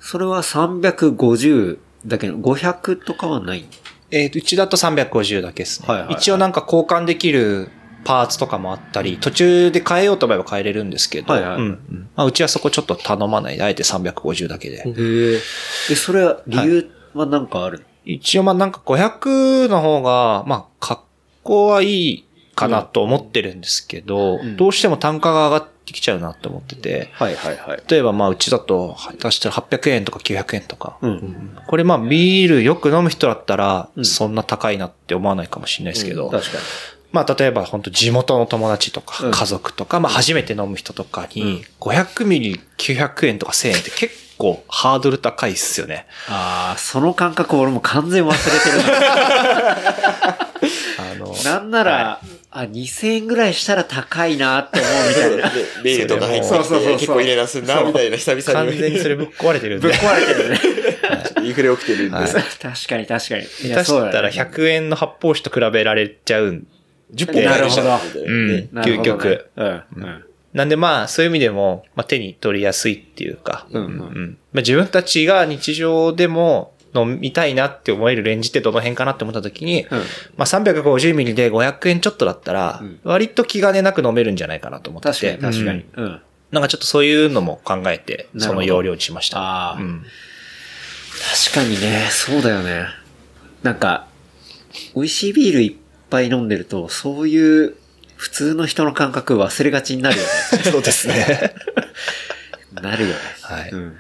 それは350だけど、500とかはない？えーとうちだと350だけですね。はいはいはい。一応なんか交換できるパーツとかもあったり、途中で変えようと思えば変えれるんですけど、はいはいうんうん。まあ、うちはそこちょっと頼まないで、あえて350だけで。へえ。で、それは理由はなんかある、一応まあなんか500の方が、まあ格好はいいかなと思ってるんですけど、んどうしても単価が上がっってきちゃうなって思ってて、はいはいはい。例えばまあうちだと、出したら800円とか900円とか。うん。これまあビールよく飲む人だったら、そんな高いなって思わないかもしれないですけど、確かに。まあ例えば本当地元の友達とうんか家族とか、まあ初めて飲む人とかに、500ミリ900円とか1000円って結構ハードル高いっすよね。ああ、その感覚俺も完全忘れてる [laughs] あの、な。なんなら、あ、2000円ぐらいしたら高いなって思うみたいな。[laughs] でビールとか入ってきそうそうそうそうて結構入れなすんな、みたいな久々完に。全にそれぶっ壊れてるんで。ぶっ壊れてるね。[laughs] インフレ起きてるんで。はい確かに確かに。い下手やそうだねしたら100円の発泡酒と比べられちゃうん。10本なるほどうん。究極。うん。うん。なんでまあ、そういう意味でも、まあ、手に取りやすいっていうか、うんうんうんまあ、自分たちが日常でも飲みたいなって思えるレンジってどの辺かなって思った時に、うんまあ、350ミリで500円ちょっとだったらうん、割と気兼ねなく飲めるんじゃないかなと思って確かて。に確かにうん。うん。なんかちょっとそういうのも考えて、その容量にしました。ああうん。確かにね、そうだよね。なんか、美味しいビールいっぱい飲んでると、そういう普通の人の感覚忘れがちになるよね。[laughs] そうですね。[laughs] なるよね。はい。うん。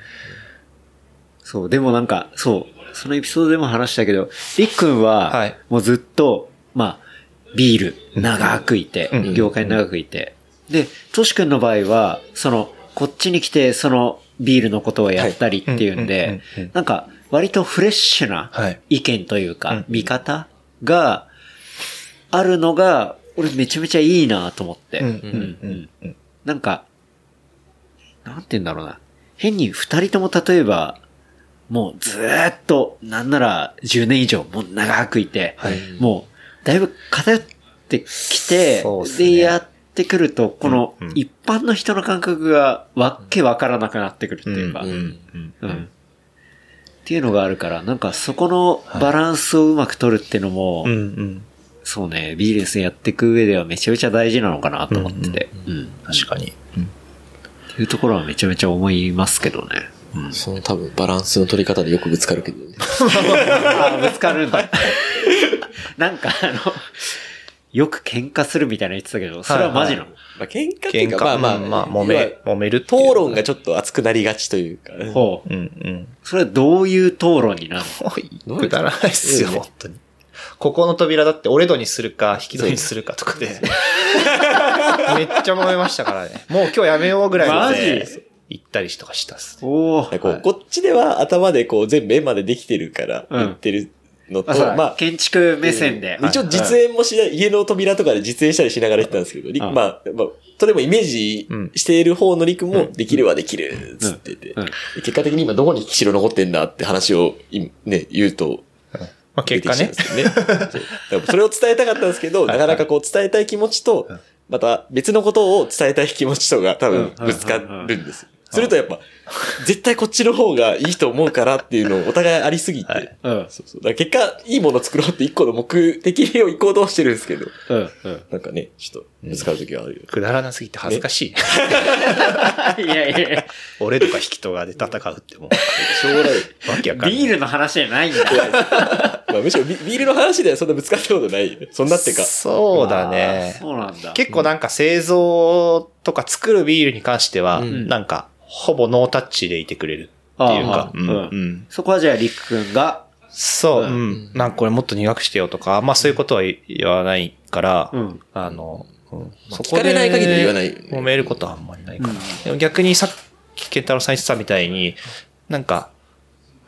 そう、でもなんか、そう、そのエピソードでも話したけど、りっくんは、はい。もうずっと、まあ、ビール、長くいて、うん。業界に長くいて、で、としくんの場合は、その、こっちに来て、その、ビールのことをやったりっていうんでうん。うん、なんか、割とフレッシュなはい。意見というかうん、見方が、あるのが、俺めちゃめちゃいいなと思って。なんか、なんて言うんだろうな。変に二人とも例えば、もうずーっと、なんなら10年以上、もう長くいて、はい。もう、だいぶ偏ってきて、そうっすね。で、やってくると、この一般の人の感覚がわっけわからなくなってくるっていうか、っていうのがあるから、なんかそこのバランスをうまく取るっていうのも、うん。うんそうね、ビーレスやっていく上ではめちゃめちゃ大事なのかなと思ってて、うん。確かに。うんっていうところはめちゃめちゃ思いますけどね。うん。その多分バランスの取り方でよくぶつかるけどね。あ [laughs] ぶつかるんだ。[laughs] なんかあの、よく喧嘩するみたいな言ってたけど、それはマジなの、まあ喧嘩っていうか、まあまあ、うんまあ、揉要めは、揉める討論がちょっと熱くなりがちというか。ほう。うんうん。それはどういう討論になるも [laughs] うくだらないっすよ、うん本当に。ここの扉だって俺戸にするか、引き戸にするかとかで。めっちゃ揉めましたからね。もう今日やめようぐらいまでマジ？行ったりとかしたっす。おお。こう、こっちでは頭でこう全部絵までできてるからうん。言ってるのと、まあ、建築目線で。一応実演もしない、家の扉とかで実演したりしながら言ってたんですけど、りうん。まあ、まあ、とでもイメージしている方のりくも、できるはできる、つってて、うん。うん。結果的に今どこに城残ってんだって話をいね、言うと、まあ結果ね。ね。それを伝えたかったんですけど、なかなかこう伝えたい気持ちと、また別のことを伝えたい気持ちとが多分ぶつかるんですよ。するとやっぱ、絶対こっちの方がいいと思うからっていうのをお互いありすぎて、はいうん。そうそう。だから結果、いいものを作ろうって一個の目的を行こうとしてるんですけど、うん。うん。なんかね、ちょっとぶつかるときはあるよ。くだらなすぎて恥ずかしい。[laughs] いやいやいや、俺とか引き戸がで戦うってもう、しょうがない。わけわかんない。ビールの話じゃないんだ。まあむしろビビールの話ではそんなぶつかったことないよね。そんなってか。そうだね。そうなんだ。結構なんか製造とか作るビールに関しては、うんなんか、ほぼノータッチでいてくれるっていうか、そこはじゃあ、りくくんが、そう、ううん。ん。なんかこれもっと苦くしてよとか、まあそういうことは言わないから、うん。あの、うん。まあ聞かれない限り言わない。揉めることはあんまりないから。うんでも逆にさっきケンタロウさん言ってたみたいに、なんか、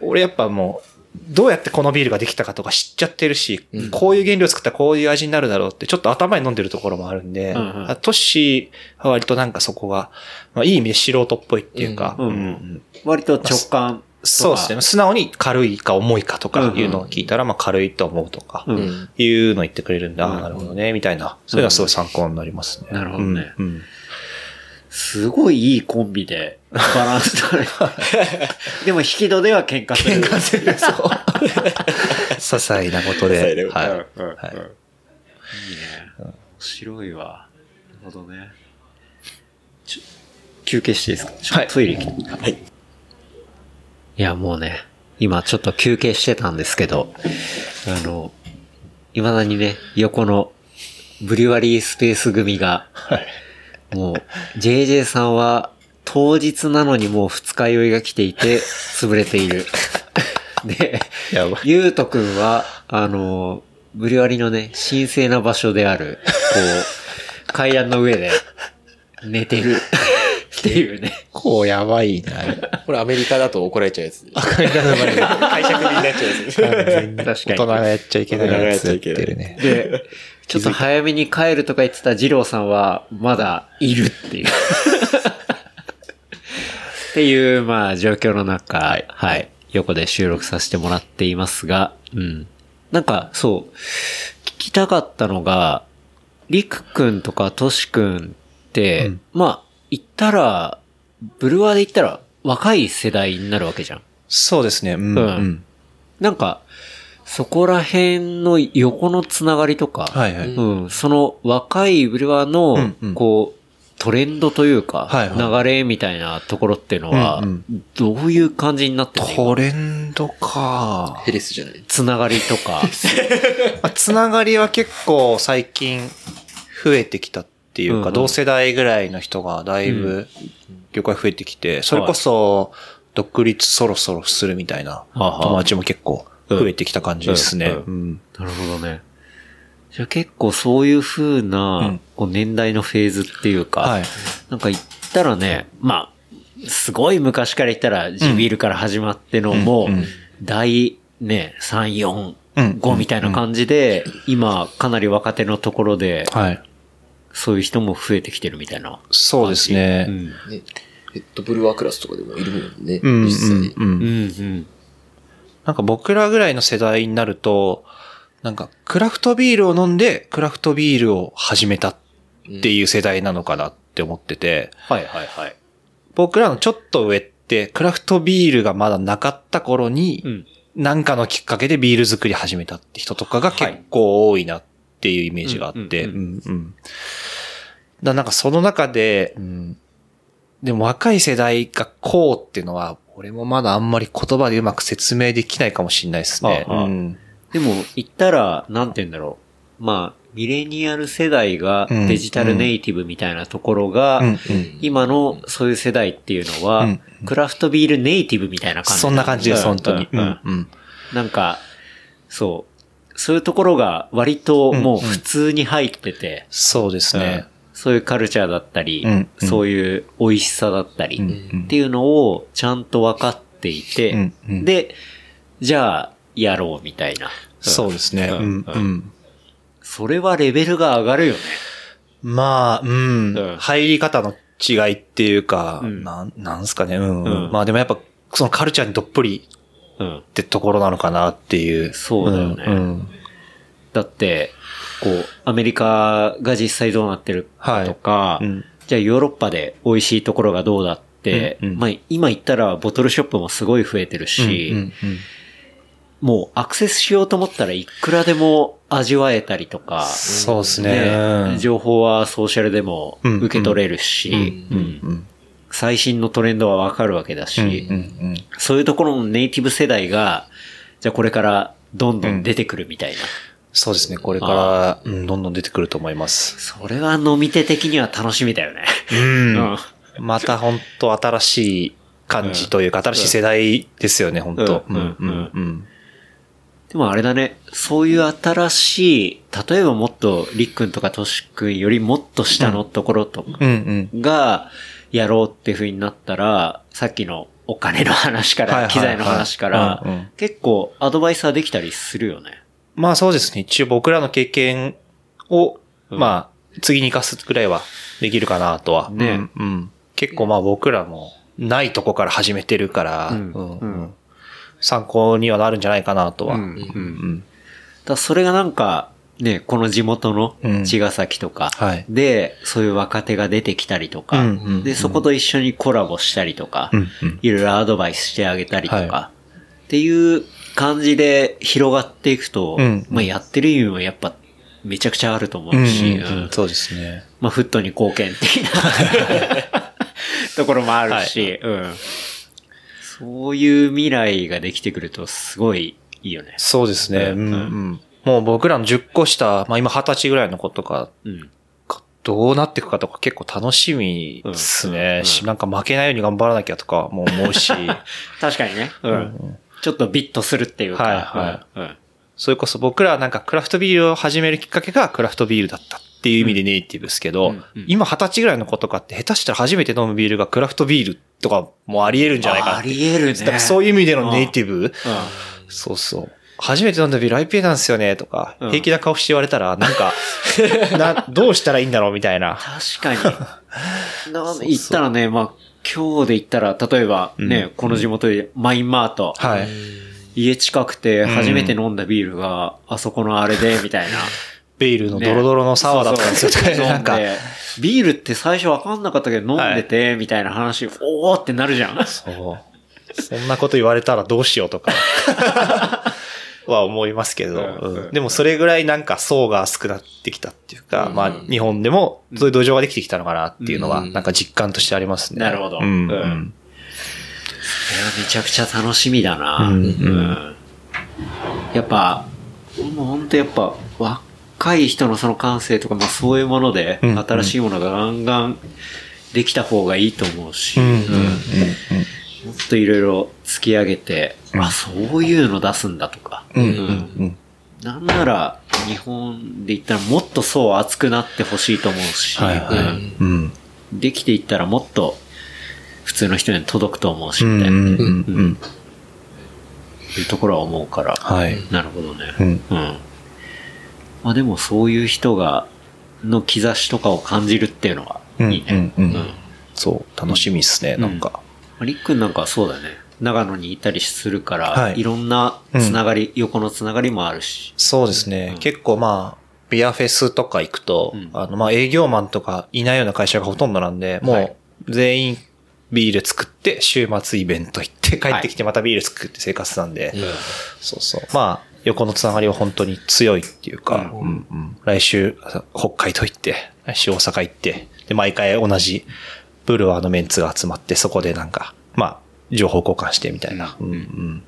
俺やっぱもう、どうやってこのビールができたかとか知っちゃってるし、うんこういう原料作ったらこういう味になるだろうって、ちょっと頭に飲んでるところもあるんで、うんうんあトッシーは割となんかそこが、まあ、いい意味で素人っぽいっていうか、うんうん割と直感とか。そうですね。素直に軽いか重いかとかいうのを聞いたら、まあ軽いと思うとか。いうの言ってくれるんで、あうんあ、なるほどね、みたいな。それはすごい参考になりますね。なるほどねすごいいいコンビで、バランス取れ [laughs] でも引き戸では喧嘩する。喧嘩する、そう。[laughs] 些細なこと些細で。なことはい。うんうんうんはいいいね。面白いわ。なるほどね。休憩していいですか？ちょっとトイレ行きはい。いや、もうね、今ちょっと休憩してたんですけど、あの、未だにね、横のブリュワリースペース組が、もう、JJ さんは、当日なのにもう二日酔いが来ていて、潰れている。[laughs] で、やばい。ゆうとくんは、あの、ブリワリのね、神聖な場所である、こう、階段の上で、寝てる。[laughs] っていうね。こうやばいな。これアメリカだと怒られちゃうやつ。会社クビになっちゃうやつ。確大人がやっちゃいけないやつやってるね。で、ちょっと早めに帰るとか言ってた二郎さんは、まだいるっていう。っていう、まあ、状況の中、はい、横で収録させてもらっていますが、うん。なんか、そう、聞きたかったのが、りくくんとかとしくんって、まあ、言ったら、ブルワーで言ったら、若い世代になるわけじゃん。そうですね。うん。ううんん。なんか、そこら辺の横のつながりとか、はいはい。うん、その若いブルワーうんのうん、こう、トレンドというか、はいは流れみたいなところっていうのはうん、どういう感じになってるの？トレンドか。ヘレスじゃない？つながりとか。ま [laughs] あつながりは結構最近増えてきたっていうか、うんうん。同世代ぐらいの人がだいぶ業界増えてきて、それこそ独立そろそろするみたいな友達も結構増えてきた感じですね。うんうんなるほどね。じゃあ結構そういう風うなんこう年代のフェーズっていうか、はい。なんか言ったらね、まあ、すごい昔から言ったら地ビールから始まってのも、第ね、3、4、うん5みたいな感じで、今かなり若手のところで、はい。そういう人も増えてきてるみたいな。そうですね。うん。ね。ヘッドブルワークラスとかでもいるもんね。うん、うん実際。うんうん、うん。なんか僕らぐらいの世代になると、なんかクラフトビールを飲んでクラフトビールを始めたっていう世代なのかなって思ってて、はいはいはい。僕らのちょっと上ってクラフトビールがまだなかった頃に、うん。なんかのきっかけでビール作り始めたって人とかが結構多いなっていうイメージがあって、うんうんうん。だなんかその中で、うん。でも若い世代がこうっていうのは、俺もまだあんまり言葉でうまく説明できないかもしれないですね。ああうん。でも、言ったら、なんて言うんだろう。まあ、ミレニアル世代がうんデジタルネイティブみたいなところが、うんうん。今のそういう世代っていうのは、うんクラフトビールネイティブみたいな感じそんな感じです、うん本当に。うんうん。うんなんか、そう。そういうところが割ともう普通に入ってて、そうですね。そういうカルチャーだったり、うんうんそういう美味しさだったり、うんっていうのをちゃんと分かっていて、うんうんで、じゃあ、やろうみたいな。そうですね。ううんんうんそれはレベルが上がるよね。まあ、うんうん。入り方の違いっていうか、うんなん、なんすかね、うん。うんまあでもやっぱ、そのカルチャーにどっぷりうん。ってところなのかなっていう。そうだよねうん。だって、こう、アメリカが実際どうなってるかとか、うん。じゃあヨーロッパで美味しいところがどうだって、うんうん。まあ今言ったらボトルショップもすごい増えてるし、うんうん。もうアクセスしようと思ったらいくらでも味わえたりとか、そうですね。ね。うん情報はソーシャルでもうん受け取れるし、うんうんうん。最新のトレンドはわかるわけだし、うんうんそういうところのネイティブ世代が、じゃあこれからどんどん。出てくるみたいな。そうですね。これから、うん、どんどん出てくると思います。それは飲み手的には楽しみだよね。うんうんまた本当新しい感じというか、新しい世代ですよね、本当うんうんうんうんでもあれだね、そういう新しい、例えばもっと、りっくんとかとしくんよりもっと下のところとかうんうん。が、やろうって風になったら、さっきのお金の話から、機材の話から結構アドバイスはできたりするよね。まあそうですね。一応僕らの経験を、うん。まあ、次に活かすくらいはできるかなとは。ね。うん。うん結構まあ僕らもないとこから始めてるから、うん。うん。うん。参考にはなるんじゃないかなとは。うん。うん。うん。だそれがなんか、ね、この地元のうん。茅ヶ崎とかはい。で、そういう若手が出てきたりとか、で、そこと一緒にコラボしたりとか、いろいろアドバイスしてあげたりとか、はっていう感じで広がっていくと、うんまあやってる意味もやっぱめちゃくちゃあると思うんうし、うんうんそうですね。まあフットに貢献的な [laughs] ところもあるし、うん。そういう未来ができてくるとすごいいいよね。そうですね。ううんんうんもう僕らの10個下、まあ今20歳ぐらいの子とかうん。とどうなっていくかとか結構楽しみですね。うんしなんか負けないように頑張らなきゃとかも思うし、[laughs] 確かにね。うん。ちょっとビッとするっていうか。はいはうんうんそれこそ僕らはなんかクラフトビールを始めるきっかけがクラフトビールだったっていう意味でネイティブですけど、うんうん今二十歳ぐらいの子とかって下手したら初めて飲むビールがクラフトビールとかもあり得るんじゃないかなあ。り得るね。だからそういう意味でのネイティブ、うんそうそう。初めて飲んだビール IPA なんですよね、とか、うん平気な顔して言われたら、なんか、[laughs] な、どうしたらいいんだろうみたいな。確かに。[laughs] な言ったらね、まあ、今日で言ったら、例えばね、この地元でマインマート。はい。家近くて初めて飲んだビールが、あそこのあれで、[laughs] みたいな。ビールのドロドロのサワーだったんですよ、とかそう [laughs] なんかビールって最初わかんなかったけど飲んでて、みたいな話、おーってなるじゃん。そう。そんなこと言われたらどうしようとか。[laughs] は思いますけど、でもそれぐらいなんか層が厚くなってきたっていうか、まあ日本でもそういう土壌ができてきたのかなっていうのは、うん。なんか実感としてありますね。なるほど。めちゃくちゃ楽しみだな。やっぱ、もう本当やっぱ、若い人のその感性とか、まあそういうもので、うん。新しいものがガンガンできた方がいいと思うし、うん。うん。うんもっといろいろ突き上げて、あ、そういうの出すんだとか、うんうんうんなんなら、日本で言ったらもっと層厚くなってほしいと思うし、はいはいうんうんできていったらもっと普通の人に届くと思うし、うんみたいな、うんうんうんいうところは思うから。はい。なるほどね。うんうん。まあでもそういう人が、の兆しとかを感じるっていうのはうんいいね。うんうんそう、楽しみですね、なんか。まありっくんなんかはそうだね。長野にいたりするから、はい。い、ろんなつながり、横のつながりもあるし。そうですね。うん。結構まあ、ビアフェスとか行くと、うん。あの、まあ営業マンとかいないような会社がほとんどなんで、もはい。う全員ビール作って、週末イベント行って、帰ってきてまたビール作って生活なんで、そうそう。まあ、横のつながりは本当に強いっていうか、うん。うん。うん。来週、北海道行って、来週大阪行って、で、毎回同じブルワーのメンツが集まって、そこでなんか、まあ、情報交換してみたいな。うんうん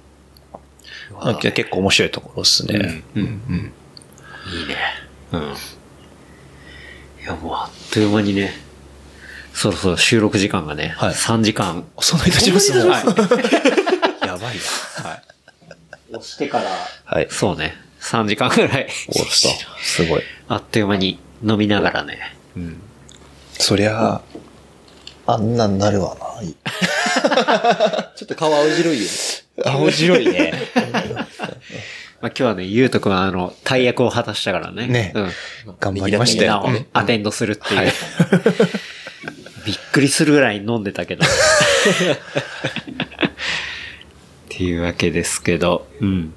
なんか結構面白いところですね。うん、うん、うん。いいね。うん。いや、もうあっという間にね、そろそろ収録時間がね、はい3時間。そんなに立ちますもん。[laughs] はい。[laughs] やばいな。はい。押してから、はい。そうね、3時間ぐらい。おっと、すごい。あっという間に飲みながらね。そりゃ、あんなんなるわな。[laughs] ちょっと顔青白いよね。青白いね。まあ、今日はね、ゆうとくんはあの、大役を果たしたからね。ねうん。頑張りましたみんなをよ。アテンドするっていう。はいびっくりするぐらい飲んでたけど。っていうわけですけど。うん。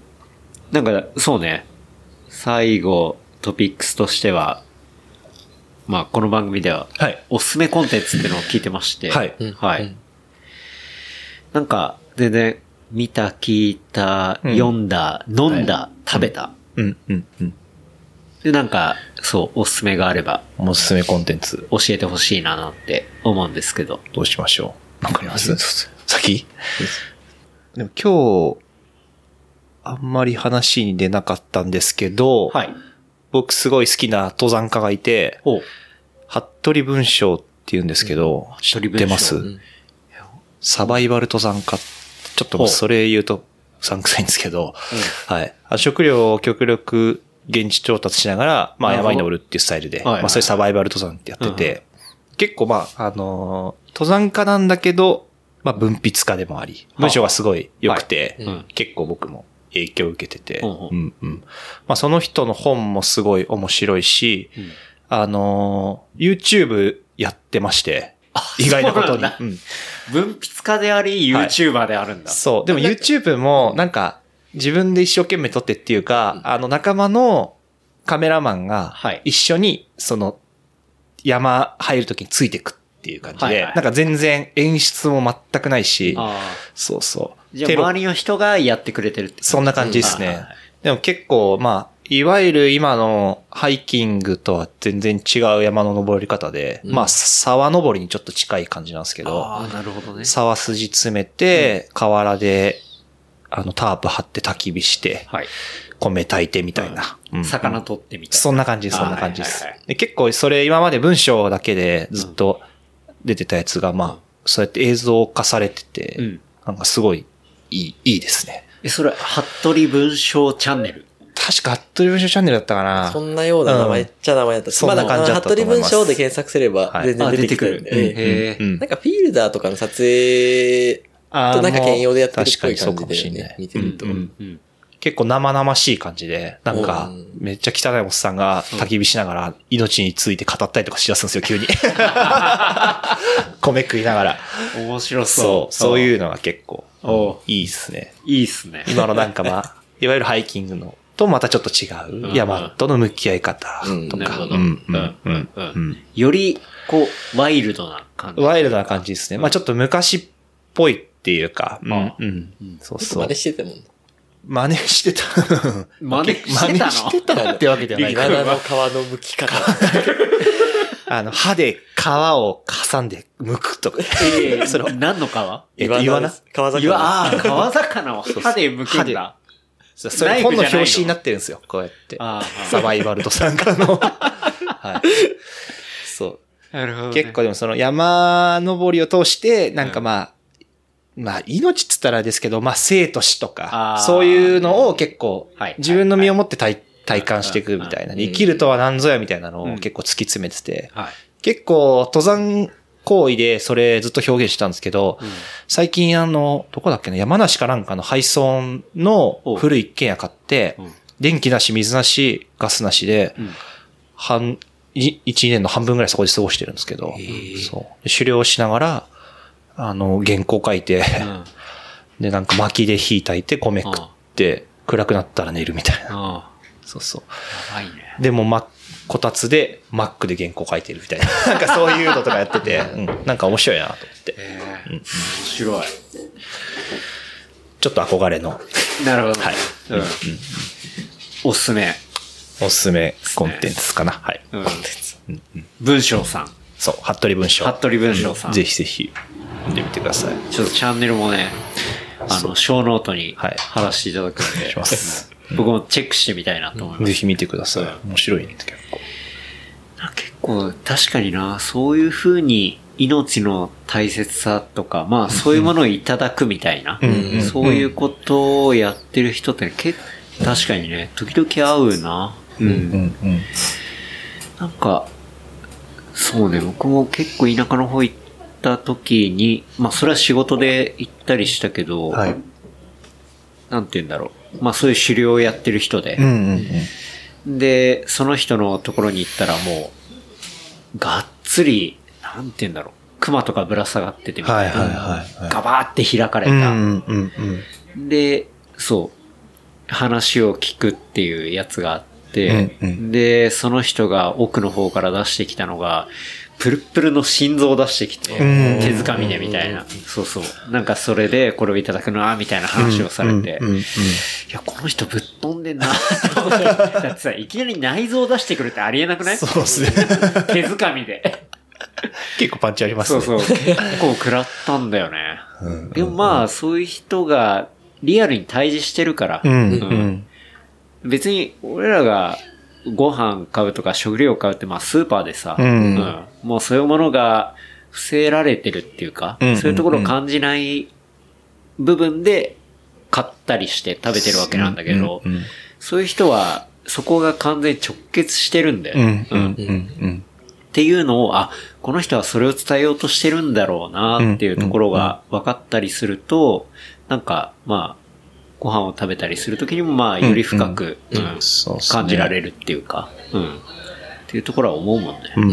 なんか、そうね。最後、トピックスとしては、まあ、この番組では、はい。おすすめコンテンツっていうのを聞いてまして。はいはい。うんなんか、全然、見た、聞いた、うん読んだ、飲んだ、食べた。うん、うん、うん。で、なんか、そう、おすすめがあれば、おすすめコンテンツ、教えてほしいな、なんて思うんですけど。どうしましょう。わかります？先？でも今日、あんまり話に出なかったんですけど、はい。僕すごい好きな登山家がいて、お服部文章って言うんですけど、知服部文章。ってます、ん。サバイバル登山家。ちょっとそれ言うと、うさんくさいんですけど、はい。あ食料を極力現地調達しながら、まあ山に登るっていうスタイルで、はいはいまあそういうサバイバル登山ってやってて、結構まあ、あのー登山家なんだけど、まあ文筆家でもあり、文章がすごい良くて、はい。うん。結構僕も影響を受けてて、うんう。んうんうん。まあその人の本もすごい面白いし、うん。あのー YouTube やってまして、意外なことに。そうなん文筆家であり、はい。YouTuber であるんだ。そう。でも YouTube もなんか自分で一生懸命撮ってっていうか、あの仲間のカメラマンがはい。一緒にその山入るときについてくっていう感じで、はいはい。なんか全然演出も全くないし、あそうそう。あ。じゃあ、周りの人がやってくれてるってそんな感じですねうんはいはい。でも結構まあ、いわゆる今のハイキングとは全然違う山の登り方で、うんまあ沢登りにちょっと近い感じなんですけど、ああ、なるほどね。沢筋詰めて、河原であの、タープ張って焚き火して、はい。米炊いてみたいな。うん魚取ってみたいな。そんな感じです、そんな感じですあはいはいはい。で結構それ今まで文章だけでずっと出てたやつが、まあ、そうやって映像化されてて、うんなんかすごいいい、いいですね。え、それ、服部文章チャンネル？確か、服部文章チャンネルだったかな。そんなような名前っちゃ名前だったし。そんな感じだったと思いますまあ、服部文章で検索すればはい全然出てきてるんで。あ出てくるええへえうんなんかフィールダーとかの撮影となんか兼用でやってるっぽい感じで、ね見てると。うんうんうん。結構生々しい感じで、なんかうん、めっちゃ汚いおっさんが焚き火しながら命について語ったりとかしだすんですよ、急に。[laughs] 米食いながら。面白そ、そうう。そういうのが結構いいですね。いいっすね。今のなんかまあ、いわゆるハイキングのとまたちょっと違う山との向き合い方とか。なるほど。ううんん。うんううんん。ううんん。より、こう、ワイルドな感じ。ワイルドな感じですね。まあちょっと昔っぽいっていうか、うんあうん。そうそう似。してたもん。真似してた。[laughs] 真似してたの？真似してたってわけではないけどバナの皮の剥き方。[laughs] あの、歯で皮を挟んで剥くとか。ええ [laughs] それ何の皮？えっと、岩なです川魚。岩、ああ、川魚を歯で剥くんだ。そそれ本の表紙になってるんですよ、こうやって。ああサバイバルドさんからの。はい。そう。なるほどね。結構でもその山登りを通して、なんかまあ、まあ命っつったらですけど、まあ生と死とあかー、そういうのを結構はい、自分の身をもって体体感していくみたいな、うん生きるとは何ぞやみたいなのうん。を結構突き詰めてて、はい。結構登山行為でそれずっと表現してたんですけど、うん。最近あの、どこだっけな、山梨かなんかの配送の古い一軒家買ってうん、電気なし、水なし、ガスなしで、うん。半、い一年の半分ぐらいそこで過ごしてるんですけど、そう。で狩猟しながら、あの、原稿書いて、うんで、なんか薪で火焚いて米食って、暗くなったら寝るみたいな。あそうそう。あ、やばいね。でも、ま、こたつで、マックで原稿書いてるみたいな。[laughs] なんかそういうのとかやってて、うん、なんか面白いなと思って。ええ面白い。ちょっと憧れのなるほど。はいうん。おすすめ。おすすめコンテンツかな。はい。うん。文章さん。そう、服部文章。服部文章さん。ぜひぜひ、見てみてください。ちょっとチャンネルもね、あの、小ノートにはい貼らせていただくんで、します。僕もチェックしてみたいなと思います。ぜひ見てください。面白いね、結構。結構、確かにな、そういう風に命の大切さとか、まあそういうものをいただくみたいな、んそういうことをやってる人って、結確かにね、時々会うな。うん。なんか、そうね、僕も結構田舎の方行った時に、まあそれは仕事で行ったりしたけど、はい。なんて言うんだろう。まあそういう狩猟をやってる人で、うんうんうん。で、その人のところに行ったらもう、がっつり、なんて言うんだろう。熊とかぶら下がっててみたいな。はいはいはいはいガバーって開かれた。うんうんうん。で、そう、話を聞くっていうやつがあって、うんうんで、その人が奥の方から出してきたのが、プルップルの心臓を出してきて、うん手づかみでみたいな。そうそう。なんかそれでこれをいただくな、みたいな話をされて、いや、この人ぶっ飛んでんな。だってさ、いきなり内臓を出してくるってありえなくない？そうですね。[laughs] 手づかみで。結構パンチありますね。そうそう。結構食らったんだよね。うんでもまあ、そういう人がリアルに対峙してるから、うん。別に俺らがご飯買うとか食料買うってまあスーパーでさ、うん。もうそういうものが防せられてるっていうか、うん。そういうところを感じない部分で買ったりして食べてるわけなんだけど、うん。うん。そういう人はそこが完全に直結してるんだよ。うん。うん。うん。っていうのを、あ、この人はそれを伝えようとしてるんだろうなっていうところが分かったりすると、なんか、まあ、ご飯を食べたりするときにも、まあ、より深く、うん感じられるっていうか、うん。っていうところは思うもんね。うんう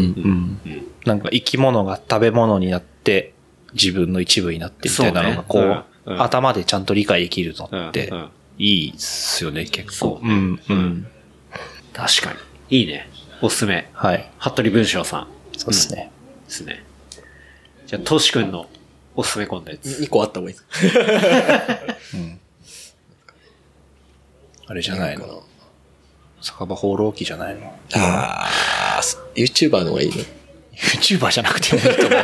ん。なんか生き物が食べ物になって、自分の一部になってみたいなのが、こそうねう、うんうん頭でちゃんと理解できるのっていいっすよね、結構。そうねんうん。確かに。いいね。おすすめ。はい。服部文章さんそうですね。ですね。じゃあ、トシ君のおすすめコンテンツ。2個あった方がいいです [laughs] あれじゃないの？酒場放浪記じゃないの？ああ、YouTuber の方がいいね。?YouTuber じゃなくてもいいと思うけど。[laughs]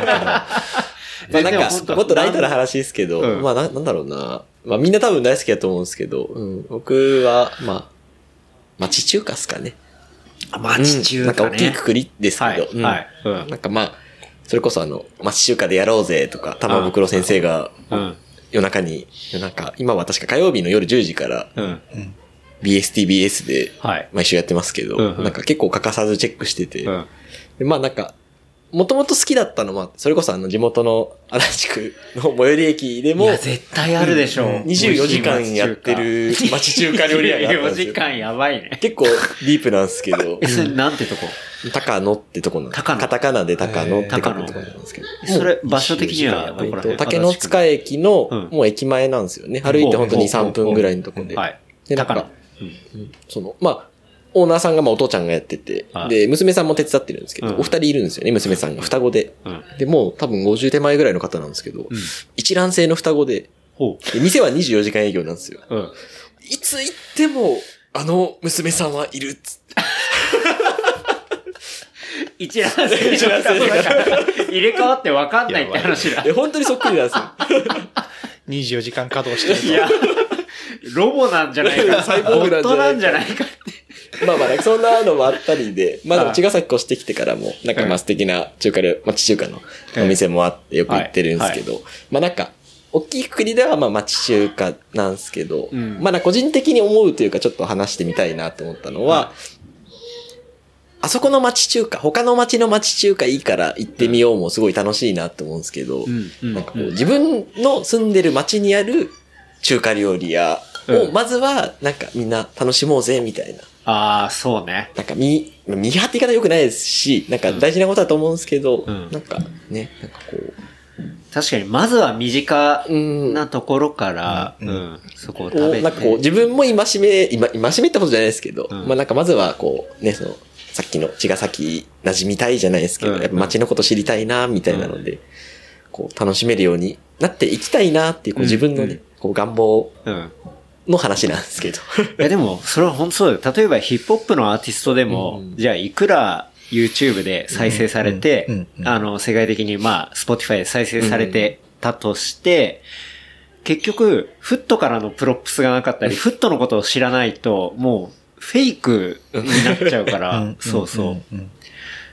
まあなんかもっとライトな話ですけど、うんまあななんだろうな。まあみんな多分大好きだと思うんですけど、うん、僕は、まあ、町中華っすかね。町中華ね。うんなんか大きいくくりですけど、はい。うんはい。うんなんかまあ、それこそあの、町中華でやろうぜとか、玉袋先生がうん。夜中に、夜中、今は確か火曜日の夜10時からうん。BSTBS ではい。毎週やってますけど、うんうん。なんか結構欠かさずチェックしてて、うん。でまあなんか、もともと好きだったのは、それこそあの地元の足立区の最寄り駅でも、いや、絶対あるでしょう。24時間やってる町中華料理屋があったん24ですよ。時間やばいね。結構ディープなんですけど。え、、それなんてとこ？高野ってとこなんですカタカナで高野って書くとこなんですけど。それ場所的にはどこら辺？竹の塚駅のうん、もう駅前なんですよね。歩いて本当に3分ぐらいのとこで。はい。で、なん高野。か、その、まあ、オーナーさんがまあお父ちゃんがやっててはい、で、娘さんも手伝ってるんですけど、うんお二人いるんですよね、娘さんが。双子で。うん。で、もう多分50手前ぐらいの方なんですけど、一卵性の双子で、店は24時間営業なんですよ。いつ行っても、あの娘さんはいるっつって [laughs] 一覧性一覧性入れ替わって分かんないって話だ本当にそっくりなんですよ。[laughs] 24時間稼働してるいや、ロボなんじゃないか。サイボーグなんじゃないか。んじゃないか。まあまあ、なんかそんなのもあったりで、まあでも茅ヶ崎越してきてからも、なんかまあ素敵な中華料、町中華のお店もあってよく行ってるんですけど、まあなんか、大きいくくりではまあ町中華なんですけど、ん。まあ個人的に思うというかちょっと話してみたいなと思ったのは、あそこの町中華、他の町の町中華いいから行ってみようもすごい楽しいなと思うんですけど、うん。なんかこう自分の住んでる町にある中華料理屋。をまずはなんかみんな楽しもうぜみたいな。ああ、そうね。なんか、み、見張って言い方良くないですし、なんか大事なことだと思うんですけど、ん。なんかね、なんかこ確かに、まずは身近う、うん、なところから、うん、そこをこう食べて。なんかこう、自分も戒め、今、戒めってことじゃないですけど、ん。まあなんかまずはこう、ね、その、さっきの茅ヶ崎馴染みたいじゃないですけど、うん。やっぱ街のこと知りたいな、みたいなので、こう、楽しめるようになっていきたいなっていう、こう自分のね、うんこう、願望うん。の話なんですけど。いやでも、それは本当そうだよ。例えばヒップホップのアーティストでも、うん。じゃあいくら YouTube で再生されて、うん。うん。うん。あの、世界的にまあ、Spotify で再生されてたとして、結局、 hood からの props がなかったり、フットのことを知らないと、もう、フェイクになっちゃうから、[laughs] そうそう。ん。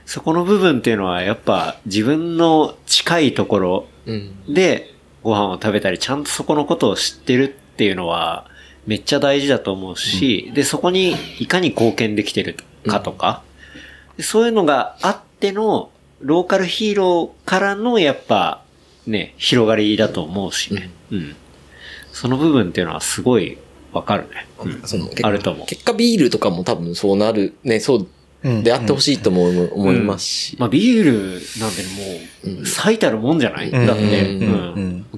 そこの部分っていうのは、やっぱ自分の近いところうん。でご飯を食べたり、ちゃんとそこのことを知ってるっていうのは、めっちゃ大事だと思うし、で、そこにいかに貢献できてるかとか、でそういうのがあっての、ローカルヒーローからの、やっぱ、ね、広がりだと思うしね。うん。その部分っていうのはすごいわかるね。うんそのあると思う。結果ビールとかも多分そうなる、ね、そううんであってほしいとも思いますし。まあ、ビールなんてもう、最たるもんじゃない、うん。だって、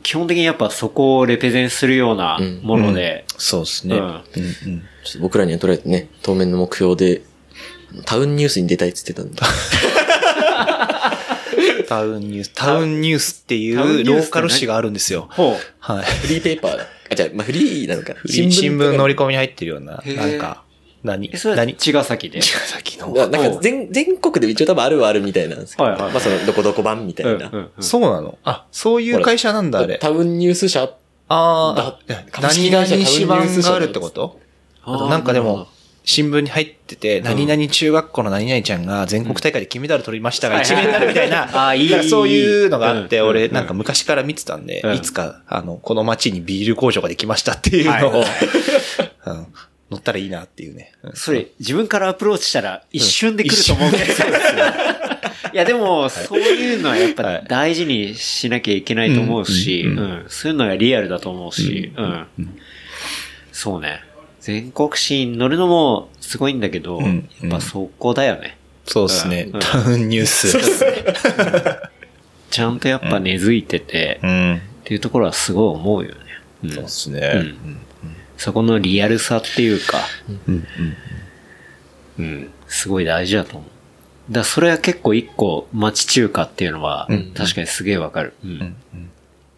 基本的にやっぱそこをレペゼンするようなもので、そうですね。僕らにはとりあえずね、当面の目標で、タウンニュースに出たいって言ってたんで。[laughs] タウンニュース、タウンニュースっていうローカル誌があるんですよ。ほう。はい。フリーペーパー。あ、じゃあ、まあ、フリーなのか。新聞乗乗り込みに入ってるような、なんか、何？え、それは何？茅ヶ崎で。茅ヶ崎の。なんか全、全国で一応多分あるはあるみたいなんですけど、はいはいはい。まあその、どこどこ版みたいな。うんうんうん。そうなの？あ、そういう会社なんだ、あれ。タウンニュース社。ああ、何々会社紙版があるってこと？なんかでも、新聞に入ってて、何々中学校の何々ちゃんが全国大会で金メダル取りましたが、一面になるみたいな、[laughs] あーいい。そういうのがあって、うん。俺うん。なんか昔から見てたんでうん、いつか、あの、この街にビール工場ができましたっていうのを、はい。[laughs] うん乗ったらいいなっていうね。うん。それ、自分からアプローチしたら一瞬で来ると思うけど。いや、でも、そういうのはやっぱ大事にしなきゃいけないと思うし、ううん。ん。そういうのがリアルだと思うし、うん。そうね。全国紙に乗るのもすごいんだけど、ん。やっぱそこだよね。そうですね。うん。タウンニュース。ちゃんとやっぱ根付いてて、っうん。ていうところはすごい思うよね。うん。そうですね。うんそこのリアルさっていうか、うん。うん。うん、すごい大事だと思う。だそれは結構一個町中華っていうのは、うん確かにすげえわかる。うん。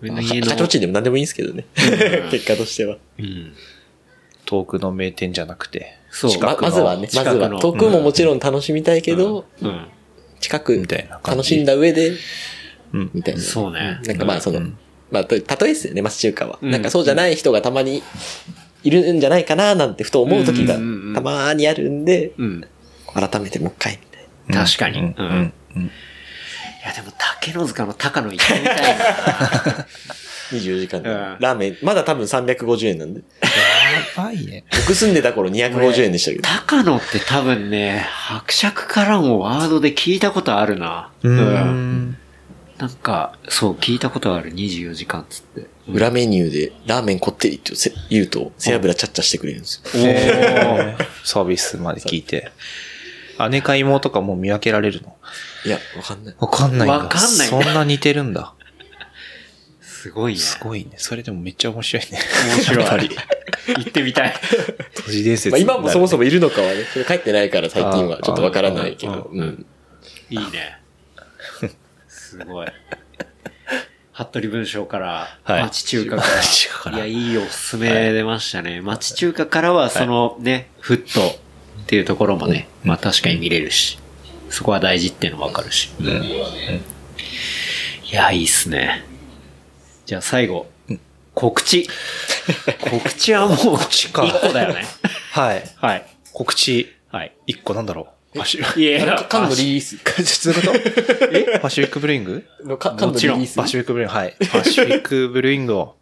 上の家の社長地でも何でもいいんですけどね。[laughs] 結果としては。うん。遠くの名店じゃなくて、そう。まずはね、まずは。遠くももちろん楽しみたいけど、うん。近くみたいな楽しんだ上で、うんみたいな。そうねなんかまあその、まあ、た例えですよね、町中華は。うんなんかそうじゃない人がたまにいるんじゃないかな、なんてふと思う時がたまにあるんで、うん。改めてもう一回みたいな。確かに。うんうんうん。いや、でも竹の塚の高野行ってみたいな。[laughs] 24時間で。うんラーメン、まだ多分350円なんで。やばいね。僕住んでた頃250円でしたけど。高野って多分ね、伯爵からもワードで聞いたことあるな。うーん。なんか、そう、聞いたことある24時間っつって。裏メニューでラーメンこってりってせ言うと、背脂チャッチャしてくれるんですよ。えー [laughs] サービスまで聞いて。姉か妹かもう見分けられるの？いや、わかんない。わかんない。わかんないそんな似てるんだ。すごいね。すごいね。それでもめっちゃ面白いね。面白い。やっぱり。行ってみたい。都市伝説まあ今もそもそも。もいるのかはね、それ帰ってないから最近はちょっとわからないけあど。うん。いいね。すごい。服部文章から、はい町中華から。町中華からいや、いいおすすめ出ましたね。町中華からは、そのね、フットっていうところもね、まあ確かに見れるし、そこは大事っていうのもわかるし。いや、いいっすね。じゃあ最後、告知。[laughs] 告知はもう、一か個だよね。はい。はい。告知、はい。一個なんだろう。ファッシュ、いやいや、缶のリリース。そういうことえ？ファシフィックブルーイング？のか缶のリリース？ファシフィックブルーイング、はい。ファシフィックブルーイングを、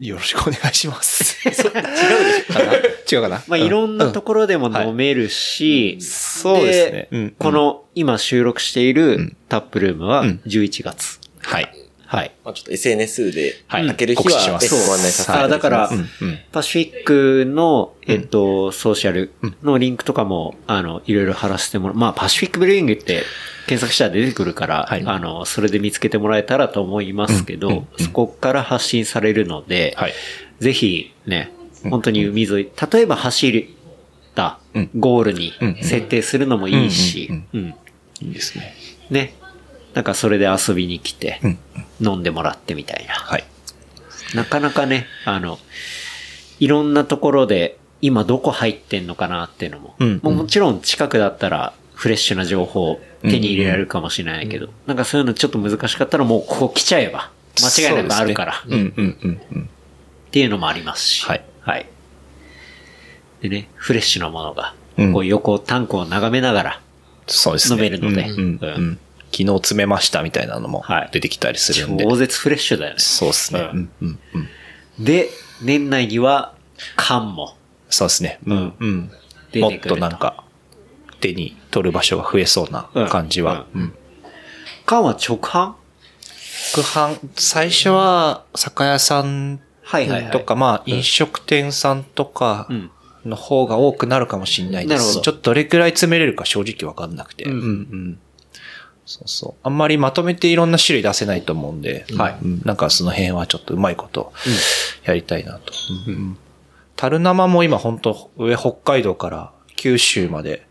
よろしくお願いします。違うでしょ？違うかな？まあ、いろんなところでも飲めるし、そうですね。うん。こ、の今収録しているタップルームはうん。11月。はい。はい。まあちょっと SNS ではい。開ける日は告知します。えご案内させていたあ、だきます。だから、うんうん。パシフィックの、えっと、ソーシャルのリンクとかも、あの、いろいろ貼らせてもらう。まあ、パシフィックブルーイングって検索したら出てくるから、はい。あの、それで見つけてもらえたらと思いますけど、うんうんうん。そこから発信されるので、はい。ぜひね、本当に海沿い、例えば走ったうん。ゴールにうん設定するのもいいし。うん、うん。いいですね。ね。なんかそれで遊びに来てうん、飲んでもらってみたいな。はい。なかなかね、あの、いろんなところで今どこ入ってんのかなっていうのも、うんもうもちろん近くだったらフレッシュな情報を手に入れられるかもしれないけど、なんかそういうのちょっと難しかったらもうここ来ちゃえば、間違いなくあるから、そうねうんうんうんうん。っていうのもありますし。はい。はい。でね、フレッシュなものが、うんこう横タンクを眺めながら、そうですね。飲めるのでうんうんううんん昨日詰めましたみたいなのもはい出てきたりするんで。超絶フレッシュだよね。そうですね。ううんんうんうんで、年内には缶もそうですね。うんうん。出もっと。となんか、手に取る場所が増えそうな感じは。ううん缶は直販？副販、最初は酒屋さんはいはいはい。とか、まあ飲食店さんとかうん。の方が多くなるかもしれないです。なるほどちょっとどれくらい詰めれるか正直わかんなくて。うんうんうんそうそう。あんまりまとめていろんな種類出せないと思うんで、はい。うん。なんかその辺はちょっとうまいことやりたいなと。うん。うん。樽生も今本当上北海道から九州まで、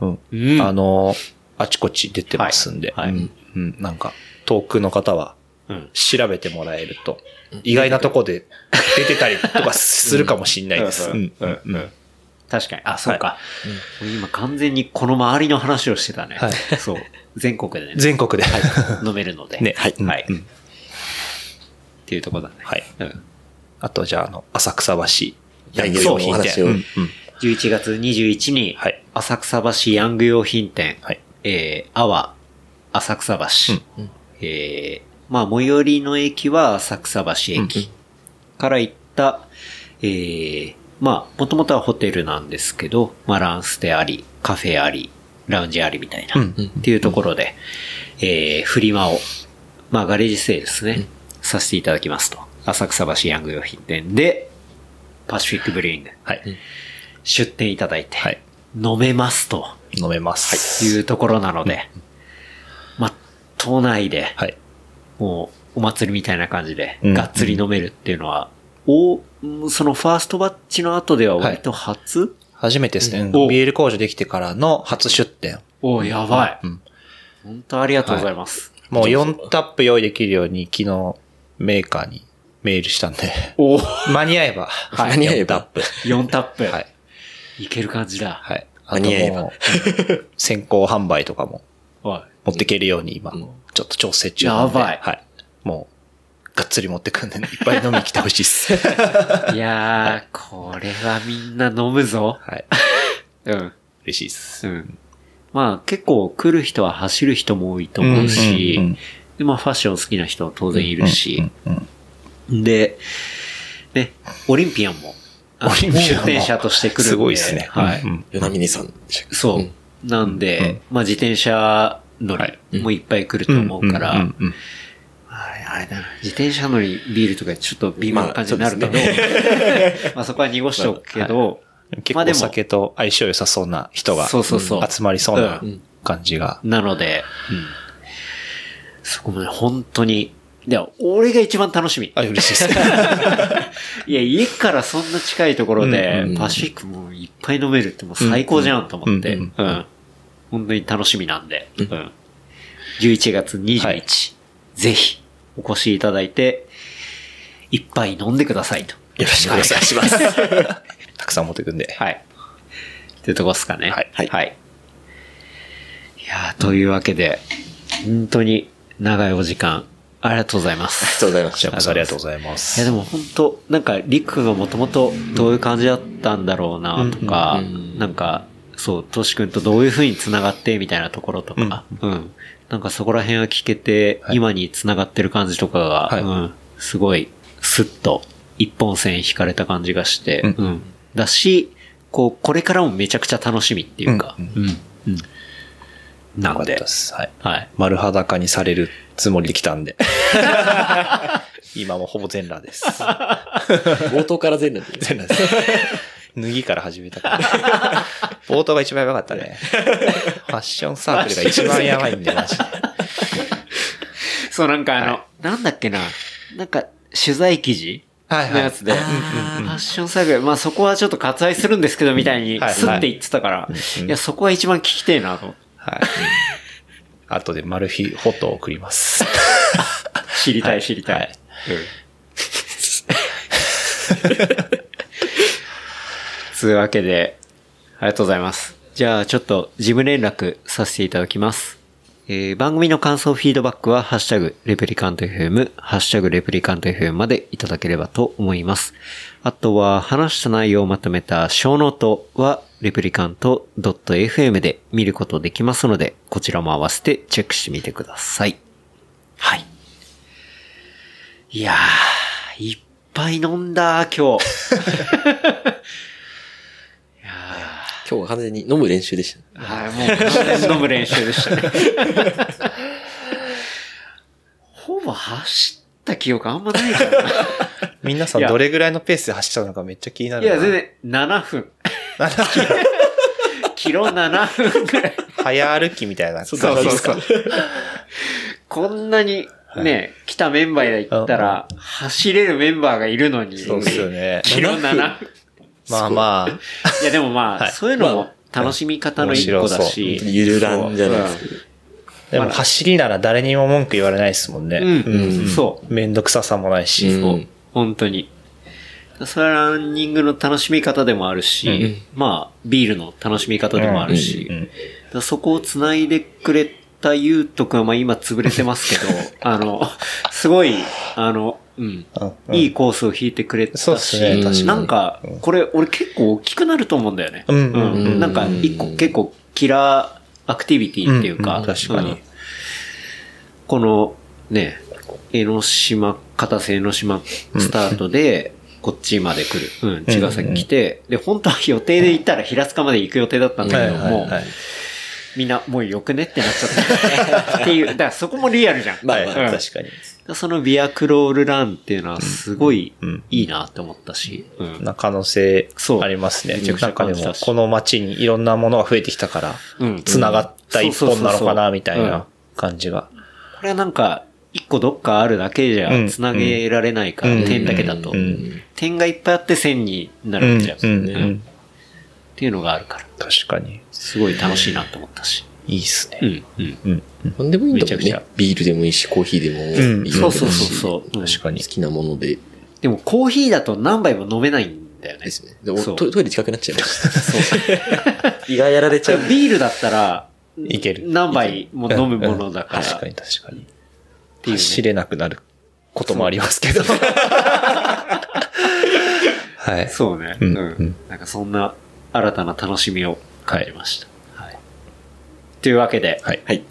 うん。うん。あの、あちこち出てますんで、はい。はいうん。うん。なんか遠くの方はうん。調べてもらえると、意外なとこで出てたりとかするかもしれないです。うん。うん。うん。確かに。あ、そうか。俺今完全にこの周りの話をしてたね。はい。そう。全国でね。全国で。飲めるので。ね、はい。うんはい。うんっていうとこだね。はい。うん。あとじゃあ、あの、浅草橋。ヤング用商品店。うんうん11月21日、はい浅草橋ヤング用品店、はい。えー、阿波、浅草橋、えー、まあ、最寄りの駅は浅草橋駅から行った、えー、まあ、もともとはホテルなんですけど、まあ、ランステあり、カフェあり、ラウンジありみたいな、うんっていうところで、えー、フリマを、まあ、ガレージセールですね、させていただきますと。浅草橋ヤング用品店で、パシフィックブリーイング、はい。出店いただいて、はい。飲めますと飲めます。いうところなので、まあ、都内で、はい。もう、お祭りみたいな感じで、うんがっつり飲めるっていうのは、お、うんそのファーストバッチの後では割と初、初めてですね。うんおビール工場できてからの初出店。おやばい。うん本当ありがとうございます。もう4タップ用意できるように昨日メーカーにメールしたんで、お間に合えば、はい間に合えば4タップ。4タップ。はい。いける感じだ。はい。あ間に合えば先行販売とかもおい。持っていけるように今、ちょっと調整中なんで。やばいはい。もう、がっつり持ってくんで、いっぱい飲みに来てほしいっす。[laughs] いやー、これはみんな飲むぞ。はい。うん。嬉しいっす。うん。まあ結構来る人は走る人も多いと思うし、うんうんうんでまあファッション好きな人は当然いるし、うんうんで、ね、オリンピアンも、あのオリンピアンも運転者として来るんで。すごいですね。はい。うんうん与那峰さんそう。んなんで、まあ自転車乗はいりもいっぱい来ると思うから、うんうんうんあれだな、自転車乗りビールとかちょっと微妙な感じになるけど、ま [laughs] まあそこは濁しておくけど、結まあでも構お酒と相性良さそうな人がそうそうそう集まりそうなうん感じが。なので、うん。そこもね、本当に、いや、俺が一番楽しみ。あ、嬉しいです。[laughs] いや、家からそんな近いところでパシフィックもいっぱい飲めるってもう最高じゃんと思って、ううんん。本当に楽しみなんで、うん。11月20日、はいぜひお越しいただいて、いっぱい飲んでくださいと。よろしくお願いします。[laughs] たくさん持ってくんで。はい。ってとこですかね。はいはい。はい。いやーというわけで、本当に長いお時間、ありがとうございます。ありがとうございましたこちら。こそありがとうございまいやす。でも本当なんか、リックがもともとどういう感じだったんだろうなとか、うんうんなんか、そう、トシ君とどういう風に繋がってみたいなところとか、うん。なんかそこら辺は聞けて、はい今に繋がってる感じとかが、はいうん、すごい、スッと一本線引かれた感じがして、うんうん。だし、こう、これからもめちゃくちゃ楽しみっていうか、うんうん。うん。なのでよかったで、す。はい。はい。丸裸にされるつもりで来たんで。[laughs] 今もほぼ全裸です。[laughs] 冒頭から全裸で。全裸です。[laughs] 脱ぎから始めたから。[laughs] 冒頭が一番やばかったね。[laughs] ファッションサークルが一番やばいんで、マジで。そう、なんかあの、なんだっけな、なんか、取材記事はいのやつで、ファッションサークル、まあそこはちょっと割愛するんですけど、みたいに、はいスッて言ってたから、いや、そこは一番聞きてえなと。はい。[laughs] 後でマル秘フォトを送ります。知りたはいい、知りたい。はいつうわけで、ありがとうございます。じゃあ、ちょっと事務連絡させていただきます。えー番組の感想、フィードバックは、ハッシュタグ、レプリカント FM、ハッシュタグ、レプリカント FM までいただければと思います。あとは、話した内容をまとめたショーノートは、レプリカント .fm で見ることできますので、こちらも合わせてチェックしてみてください。はい。いやー、いっぱい飲んだ、今日。[laughs] 今日は完全に飲む練習でした。ーはい、もう完全に飲む練習でしたね。[laughs] ほぼ走った記憶あんまないからな。皆さんどれぐらいのペースで走ったのかめっちゃ気にないるな。や、全然7分。キロ7分くらい。早歩きみたいな感じそうそうですかそう。こんなにね、来たメンバーで言ったら、走れるメンバーがいるのに、そうですよね。キロ7分。まあまあ、いやでもまあ、はいそういうのも楽しみ方の一個だ面し、ゆるらんじゃないですけど。でも走りなら誰にも文句言われないですもんね。うんうんそう。めんどくささもないし。うんそう。本当に。それはランニングの楽しみ方でもあるし、まあ、ビールの楽しみ方でもあるし、そこを繋いでくれたゆうとくんは、まあ今潰れてますけど、あの、すごい、あの、うん、うん。いいコースを引いてくれたし、確かに。なんか、これ、俺結構大きくなると思うんだよね。うんうんうんなんか、一個結構、キラーアクティビティっていうか、うん。うん確かに。うん。この、ね、江ノ島、片瀬江ノ島スタートで、こっちまで来る。うん、茅ヶ崎来て、で、本当は予定で行ったら平塚まで行く予定だったんだけども、はいみんなもうよくねってなっちゃった、っていう、だからそこもリアルじゃん。まあ確かに。そのビアクロールランっていうのはすごいうん。いいなって思ったし、うん。な可能性ありますね。めちゃくちゃ感じたし。もこの街にいろんなものが増えてきたから、うん。繋がった一本なのかなみたいうん。な感じが。これはなんか、一個どっかあるだけじゃうん。繋げられないから、うん。点だけだと、うん。点がいっぱいあって線になるん。じゃん。っていうのがあるから、確かに。すごい楽しいなと思ったし。いいっすね。うん、うん。うん。なんでもいいんだもんねめちゃくちゃ。ビールでもいいし、コーヒーでもうんいいそうそうそうそう。うん確かに好。きなものででもコーヒーだと何杯も飲めないんだよねで。すね。でもそうトトイレ近くなっちゃいました。そう。[laughs] 胃がやられちゃう。ビールだったら、いける。何杯も飲むものだから。確かに確かに。ていうね走れなくなることもありますけど。[laughs] はい。そうね。ううんん。なんかそんな新たな楽しみを感じました。はい。というわけで、はい。はい。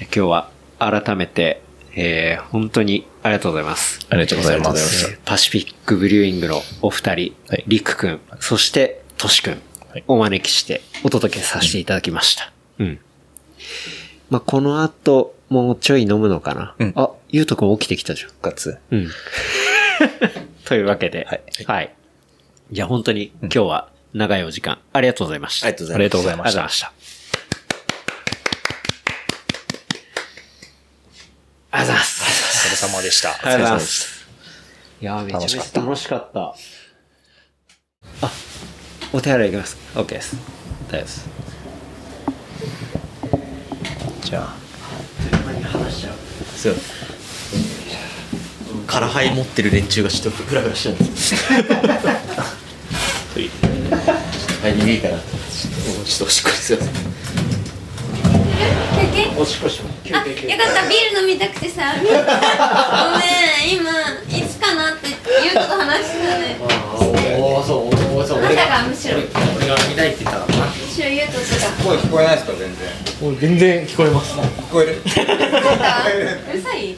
今日は改めて、えー、本当にありがとうございます。ありがとうございまえす。ーパシフィックブリューイングのお二人、はいリクくん、そしてトシくん、はいお招きしてお届けさせていただきました。うん。まあ、この後、もうちょい飲むのかな？うんあ、ゆうとくん起きてきたじゃん。復活。うん。[laughs] というわけで、はいはい。じゃあ本当に今日は長いお時間ありがとうございました。ありがとうございましたありがとうございま。した。ありがとうございます。お疲れ様でした。ありがとうございます。いやー、めちゃめちゃ楽しかった。あ、お手洗い行きます。OK です。大丈夫です。じゃあ。話しちゃう。そう。カラハイ持ってる連中がちょっとフラフラしちゃうんですよ。はい、いいかな。ちょっと、ちょっとおしっこですよ。休憩おしっこします。あ、よかった、ビール飲みたくてさ。ごめん、今、いつかなって、ゆうとと話してたね。おー、そう、おー、そう、あなたがむしろ、む俺が見たいって言ったら、しろゆうととが。声聞こえないですか全然。全然聞こえます。聞こえる？うるさい？い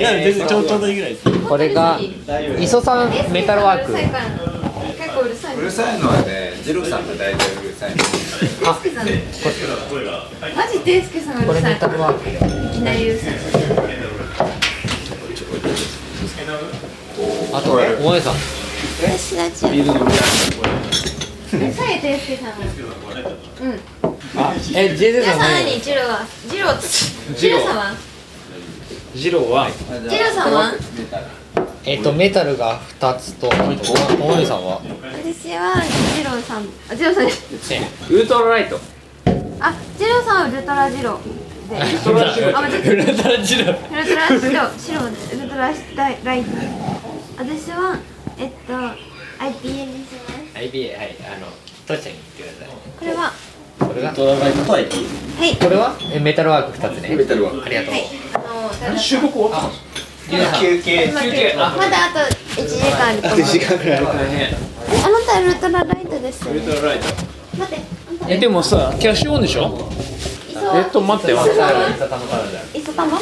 や、全然ちょうどいいぐらいです。これが、磯さんメタルワーク結構うるさい。うるさいのはねジローさんが大体うるさいデスケさん。マジデスケさんうるさい。いきなりうるさい。あと、お前さん。私たち。うるさい、デスケさん。うん。え、ジェゼ皆さん何？ジローはジロー、ジローさんは？ジローは、ジローさんは？えっと、メタルが2つと、あと、お前さんは、私はジローさん、あ、ジローさんです。ウルトラライト。あ、ジローさんはウルトラジローで。ウルトラジロー。あ、間違えた。ウルトラジロー。ウルトラジロー、白でウルトラライライト。私はえっと IPA にします。IBA、はい、あの、トシちゃんに言ってください。これはこれが、トライトとはいはいこれは？えメタルワーク2つね。メタルはありがとう。はいあの収録終わったの休憩。今休憩あまだあと1時間あると思う。時間ぐらいある。あなたウルトラライトですよね。ウルトラライト。待って。えでもさキャッシュオンでしょ？えっと待ってよだよ。磯玉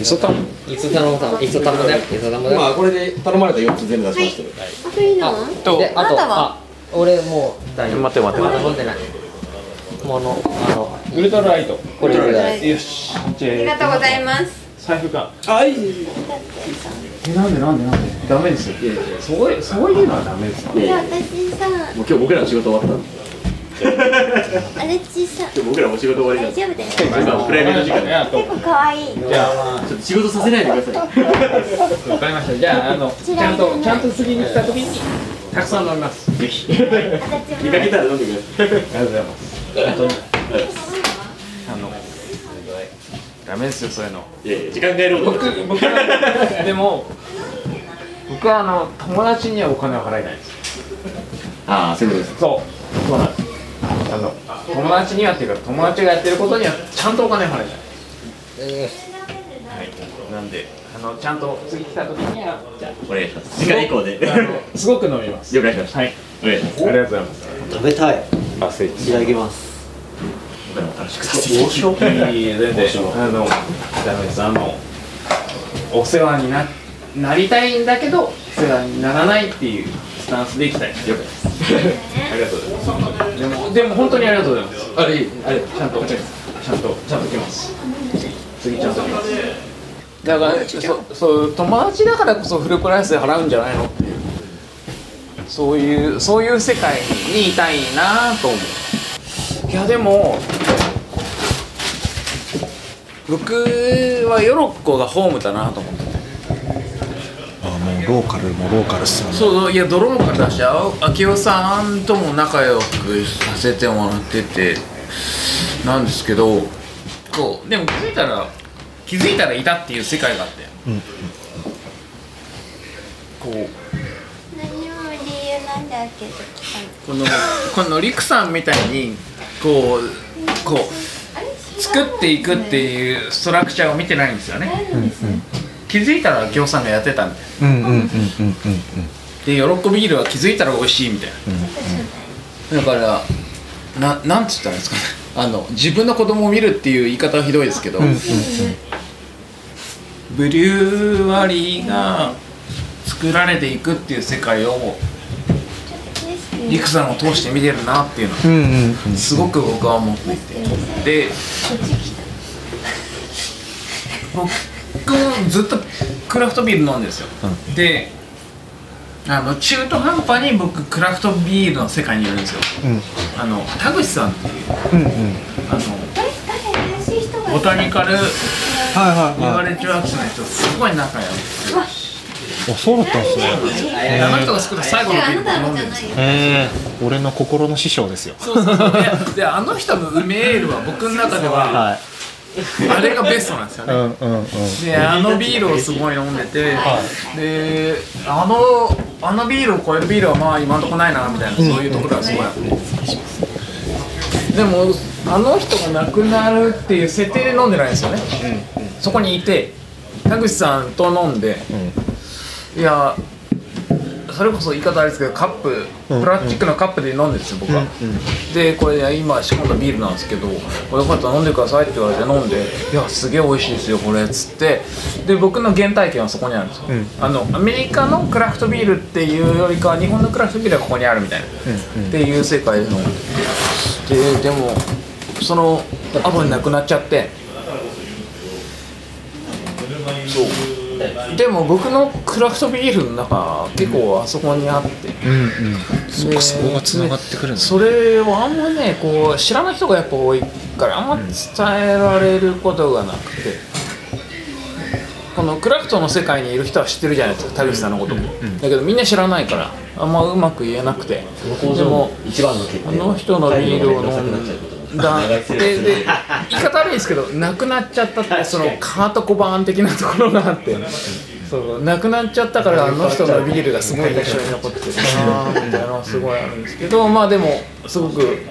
イソタンイソタムだ。イソタムだよ。イソタムだよ。まあ、これで頼まれた4つ全部出しましたけど。あといいの？あと、あなたは？あ、俺もう大丈夫。待って待ってまだ飲んでない。もの、あの、ウルトラライトこれぐらい。よしじありゃがとうございます。あ財布かあ、いい。えなんでなんでなんで？ダメですよそういうそういうのはダメですよで私さ、もう今日僕らの仕事終わったんで。あれちさ、今日僕らも仕事終わりなんで。大丈夫だよ。今プライベート時間で。あと結構可愛い。じゃあちょっと仕事させないでください。わかりましたじゃああの [laughs] ちゃんとちゃんと次に来た時にたくさん飲みますぜひありがとう私見かけたら飲んでください。ございます本当にあのダメですよそういうのいやいや、時間外労働。僕僕はでも僕はあの友達にはお金を払いたいですああ、そういうことです。そうそうなんですあの友達にはっていうか友達がやってることにはちゃんとお金を払いたいはいなんであのちゃんと次来た時にはじゃあ、お願いします。時間以降で。すごく飲みます了解しました。はいお願いします。ありがとうございます食べたい。あスイッいただきます。僕らも楽しくさせてい。ただきます。い。い。え全然あのダメですあのお世話にななりたい。んだけどお世話にならない。ってい。うスタンスでい。きたい。ですよくですありがとうござい。ますでもでも本当にありがとうござい。ますあれあれちゃんとちゃんとちゃんと来ます次次ちゃんと来ますだからそそう友達だからこそフルプライスで払うんじゃない。のってい。うそうい。うそうい。う世界にい。たい。なと思うい。やでも僕はヨロッコがホームだなと思ってあもうローカルもローカルっすもんね。そうそういやドローンからだしあ秋代さんとも仲良くさせてもらっててなんですけどこうでも気づいたら気づいたらいたっていう世界があって、こう。何も理由なんだけどこのこのリクさんみたいにこうこう作っていくっていうストラクチャーを見てないんですよね。気づいたら行さんがやってたみたいな。うんうんうんうんうん。うんで喜びビールは気づいたら美味しいみたいな、だからななんつったんですかね。あの自分の子供を見るっていう言い方はひどいですけど、ブリュワリーが作られていくっていう世界をリクさんを通して見てるなっていうのうんうんうんすごく僕は思っていて。で僕もずっとクラフトビール飲んでるんですよ、であの中途半端に僕クラフトビールの世界にいるんですよ、あの田口さんっていううんうん。あのボタニカルはいはい言わはいれちゃう人の人すごい仲良くあそうだったんですね。てあの人が作った最後のビール僕飲んでるんですよ。ええ俺の心の師匠ですよ。そうそう。そうでであの人の梅エールは僕の中でははい。あれがベストなんですよね。うんうんうん。であのビールをすごい飲んでて、であのあのビールを超えるビールはまあ今のところないなみたいなそういうところはすごいあって、でもあの人が亡くなるっていう設定で飲んでないんですよね、そこにいて田口さんと飲んで、いやそれこそ言い方あれですけどカッププラスチックのカップで飲んでるんですよ僕は、でこれ今仕込んだビールなんですけど「これよかったら飲んでください」って言われて飲んで「いやすげえ美味しいですよこれ」っつって。で僕の原体験はそこにあるんですよ、あのアメリカのクラフトビールっていうよりかは日本のクラフトビールはここにあるみたいな、っていう世界で飲んでてででもその後に亡くなっちゃって。そうでも僕のクラフトビールの中結構あそこにあって、そっかそこが繋がってくるんだそれをあんまねこう知らない人がやっぱ多いからあんま伝えられることがなくて、このクラフトの世界にいる人は知ってるじゃないですか田口さんのこと。も、だけどみんな知らないからあんまうまく言えなくて。でも一番の欠あの人のビールを飲んだでで言い方悪いですけどなくなっちゃったってそのカート小判的なところがあって。そうなくなっちゃったからあの人のビールがすごい印象に残ってるなみたいなのはすごいあるんですけどまあでもすごく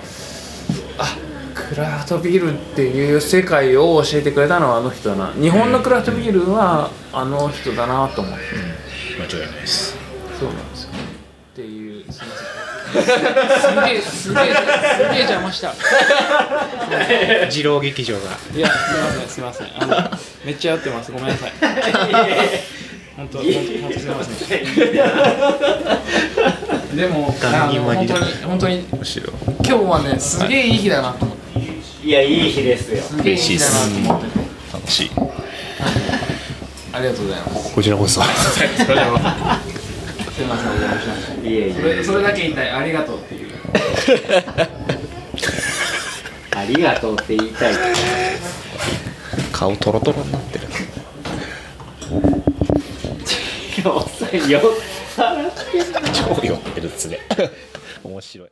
あクラフトビールっていう世界を教えてくれたのはあの人だな。日本のクラフトビールはあの人だなと思って、間違いないです。そうなんですげえすげえすげえ邪魔した。二郎劇場が。いやすみませんすみません。あのめっちゃ酔ってます。ごめんなさい。本当本当本当すみません。でもあの本当に本当にむしろ。今日はねすげえいい日だなと思って。いや、いい日ですよ。すげえいい日だなと思って。て楽しい。ありがとうございます。こちらこそすみませんお邪魔しましたいえいそれそれだけ言いたいありがとうっていう。[laughs] ありがとうって言いたい。顔トロトロになってる。[laughs] [laughs] 超酔ってるっつね。面白い